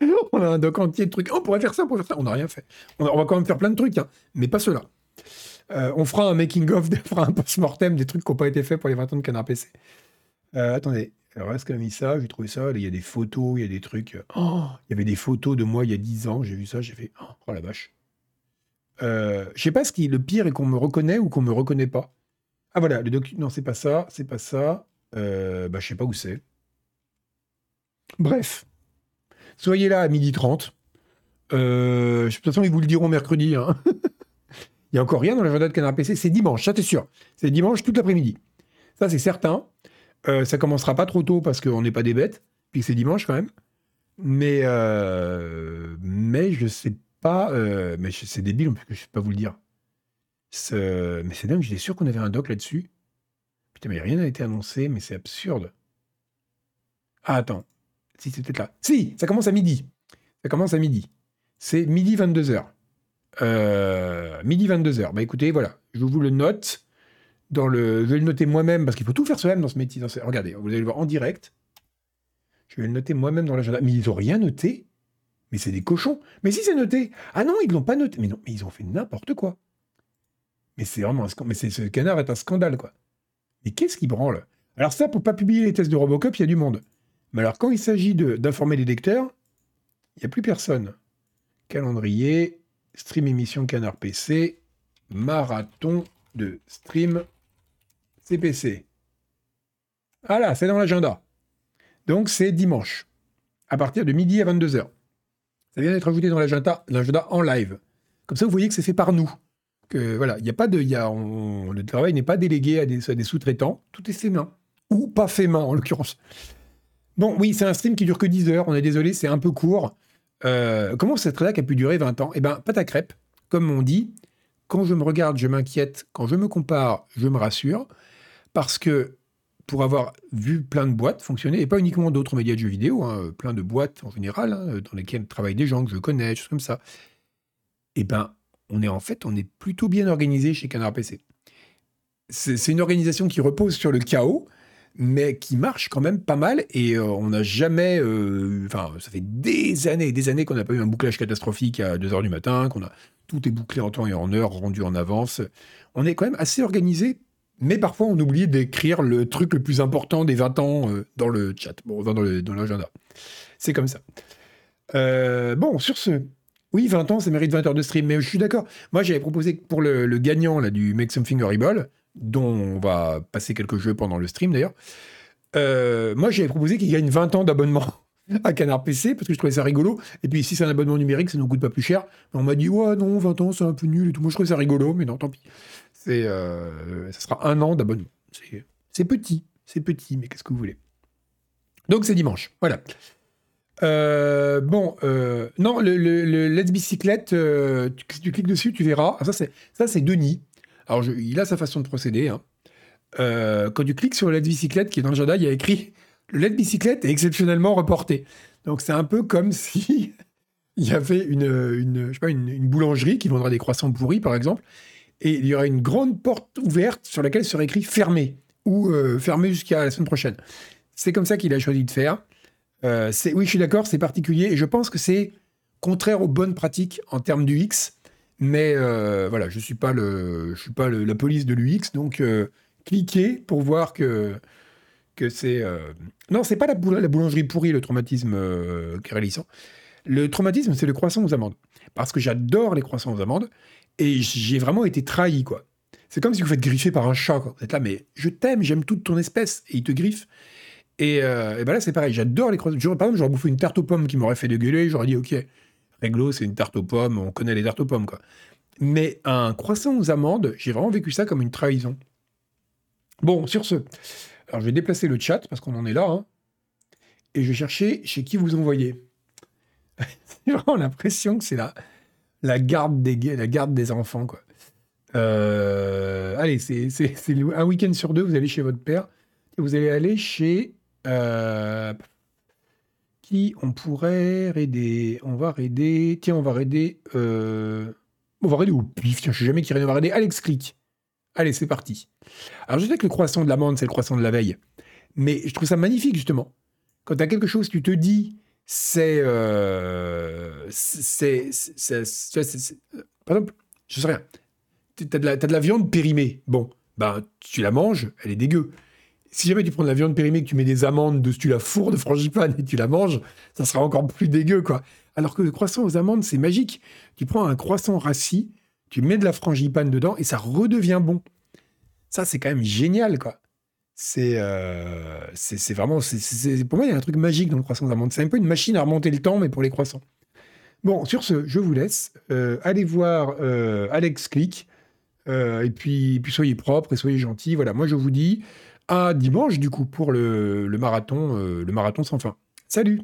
on a un doc entier de trucs. on pourrait faire ça, on pourrait faire ça. On n'a rien fait. On, va quand même faire plein de trucs, hein, mais pas cela. Euh, on fera un making-of, on fera un post-mortem des trucs qui n'ont pas été faits pour les 20 ans de Canard PC. Euh, attendez, alors, est-ce qu'elle a mis ça? J'ai trouvé ça. il y a des photos, il y a des trucs. Oh, il y avait des photos de moi il y a 10 ans. J'ai vu ça, j'ai fait Oh, oh la vache. Euh, je sais pas ce qui le pire est qu'on me reconnaît ou qu'on me reconnaît pas. Ah voilà, le document. Non, c'est pas ça, c'est pas ça. Euh, bah, je sais pas où c'est. Bref. Soyez là à 12h30. Euh, de toute façon, ils vous le diront mercredi. Hein. encore rien dans l'agenda de Canard PC. C'est dimanche, ça, t'es sûr. C'est dimanche toute l'après-midi. Ça, c'est certain. Euh, ça commencera pas trop tôt parce qu'on n'est pas des bêtes, puis c'est dimanche quand même. Mais, euh, mais je sais pas. Euh, mais c'est débile, parce que je sais pas vous le dire. Mais c'est dingue, j'étais sûr qu'on avait un doc là-dessus. Putain, mais rien n'a été annoncé, mais c'est absurde. Ah, attends. Si, c'est peut-être là. Si, ça commence à midi. Ça commence à midi. C'est midi 22h. Midi 22h. Bah écoutez, voilà. Je vous le note dans le. Je vais le noter moi-même, parce qu'il faut tout faire soi-même dans ce métier. Regardez, vous allez le voir en direct. Je vais le noter moi-même dans l'agenda. Mais ils n'ont rien noté. Mais c'est des cochons. Mais si c'est noté. Ah non, ils ne l'ont pas noté. Mais non, mais ils ont fait n'importe quoi. Mais c'est vraiment un. Mais ce canard est un scandale, quoi. Mais qu'est-ce qui branle? Alors ça, pour pas publier les tests de Robocop, il y a du monde. Mais alors quand il s'agit d'informer les lecteurs, il n'y a plus personne. Calendrier, stream émission Canard PC, marathon de stream CPC. Voilà, c'est dans l'agenda. Donc c'est dimanche, à partir de midi à 22h. Ça vient d'être ajouté dans l'agenda, l'agenda en live. Comme ça, vous voyez que c'est fait par nous. Voilà, il n'y a pas de, y a, le travail n'est pas délégué à des, des sous-traitants. Tout est fait main ou pas fait main en l'occurrence. Bon, oui, c'est un stream qui dure que 10 heures. On est désolé, c'est un peu court. Euh, comment cette rédac a pu durer 20 ans? Eh bien, pas ta crêpe. Comme on dit, quand je me regarde, je m'inquiète. Quand je me compare, je me rassure. Parce que pour avoir vu plein de boîtes fonctionner, et pas uniquement d'autres médias de jeux vidéo, hein, plein de boîtes en général, hein, dans lesquelles travaillent des gens que je connais, choses comme ça, eh ben, on est en fait, on est plutôt bien organisé chez Canard PC. C'est une organisation qui repose sur le chaos, mais qui marche quand même pas mal, et euh, on n'a jamais, euh, enfin, ça fait des années et des années qu'on n'a pas eu un bouclage catastrophique à 2h du matin, qu'on a tout est bouclé en temps et en heure, rendu en avance. On est quand même assez organisé, mais parfois on oublie d'écrire le truc le plus important des 20 ans euh, dans le chat, bon, dans l'agenda. C'est comme ça. Bon, sur ce, oui, 20 ans, ça mérite 20 heures de stream, mais je suis d'accord. Moi, j'avais proposé pour le, gagnant là, du Make Something Horrible, dont on va passer quelques jeux pendant le stream d'ailleurs, euh, moi, j'avais proposé qu'il gagne 20 ans d'abonnement à Canard PC parce que je trouvais ça rigolo. Et puis si c'est un abonnement numérique, ça ne nous coûte pas plus cher. on m'a dit ouais non 20 ans c'est un peu nul et tout. Moi je trouvais ça rigolo, mais non tant pis. C'est euh, ça sera un an d'abonnement. C'est petit, c'est petit, mais qu'est-ce que vous voulez? Donc c'est dimanche, voilà. Euh, bon, non, le, le, Let's Bicyclette, tu, tu, cliques dessus, tu verras. Ah, ça, c'est, ça, c'est Denis. Alors, il a sa façon de procéder. Hein. euh, quand tu cliques sur le LED bicyclette qui est dans le agenda, il y a écrit le LED bicyclette est exceptionnellement reporté. Donc c'est un peu comme si il y avait une, une, je sais pas, une, boulangerie qui vendra des croissants pourris, par exemple, et il y aurait une grande porte ouverte sur laquelle serait écrit fermé ou euh, fermé jusqu'à la semaine prochaine. C'est comme ça qu'il a choisi de faire. Euh, oui, je suis d'accord, c'est particulier et je pense que c'est contraire aux bonnes pratiques en termes du X. Mais euh, voilà, je suis pas le, je suis pas la police de l'UX, donc cliquez pour voir que que c'est non, c'est pas la, la, boulangerie pourrie le traumatisme est réalisant. Le traumatisme, c'est le croissant aux amandes. Parce que j'adore les croissants aux amandes et j'ai vraiment été trahi, quoi. C'est comme si vous faites griffer par un chat, quoi. Vous êtes là, mais je t'aime, j'aime toute ton espèce, et il te griffe. Et, euh, ben là, c'est pareil, j'adore les croissants. Par exemple, j'aurais bouffé une tarte aux pommes qui m'aurait fait dégueuler, j'aurais dit, ok, réglo, c'est une tarte aux pommes, on connaît les tartes aux pommes, quoi. Mais un croissant aux amandes, j'ai vraiment vécu ça comme une trahison. Bon, sur ce, alors je vais déplacer le chat parce qu'on en est là, hein, et je vais chercher chez qui vous envoyez. J'ai vraiment l'impression que c'est la, la, garde des, enfants. Euh, allez, c'est un week-end sur deux, vous allez chez votre père. Et vous allez aller chez... Euh, on pourrait raider On va raider... Tiens, on va raider... Euh, on va raider au pif. Tiens, je sais jamais qui va raider Alex Click. Allez, c'est parti. Alors, je sais que le croissant de l'amande, c'est le croissant de la veille. Mais je trouve ça magnifique, justement. Quand tu as quelque chose, tu te dis euh, c'est. c'est. Par exemple, je sais rien. Tu as, de la viande périmée. Bon, ben, tu la manges, elle est dégueu. Si jamais tu prends de la viande périmée, que tu mets des amandes dessus, tu la fourres de frangipane et tu la manges, ça sera encore plus dégueu, quoi. Alors que le croissant aux amandes, c'est magique. Tu prends un croissant rassis, tu mets de la frangipane dedans et ça redevient bon. Ça, c'est quand même génial, quoi. Euh, c'est vraiment. c'est pour moi, il y a un truc magique dans le croissant d'amande. C'est un peu une machine à remonter le temps, mais pour les croissants. Bon, sur ce, je vous laisse. Euh, allez voir euh, Alex Click. et puis, puis soyez propres et soyez gentils. Voilà, moi je vous dis à dimanche, du coup, pour le, le marathon, le marathon sans fin. Salut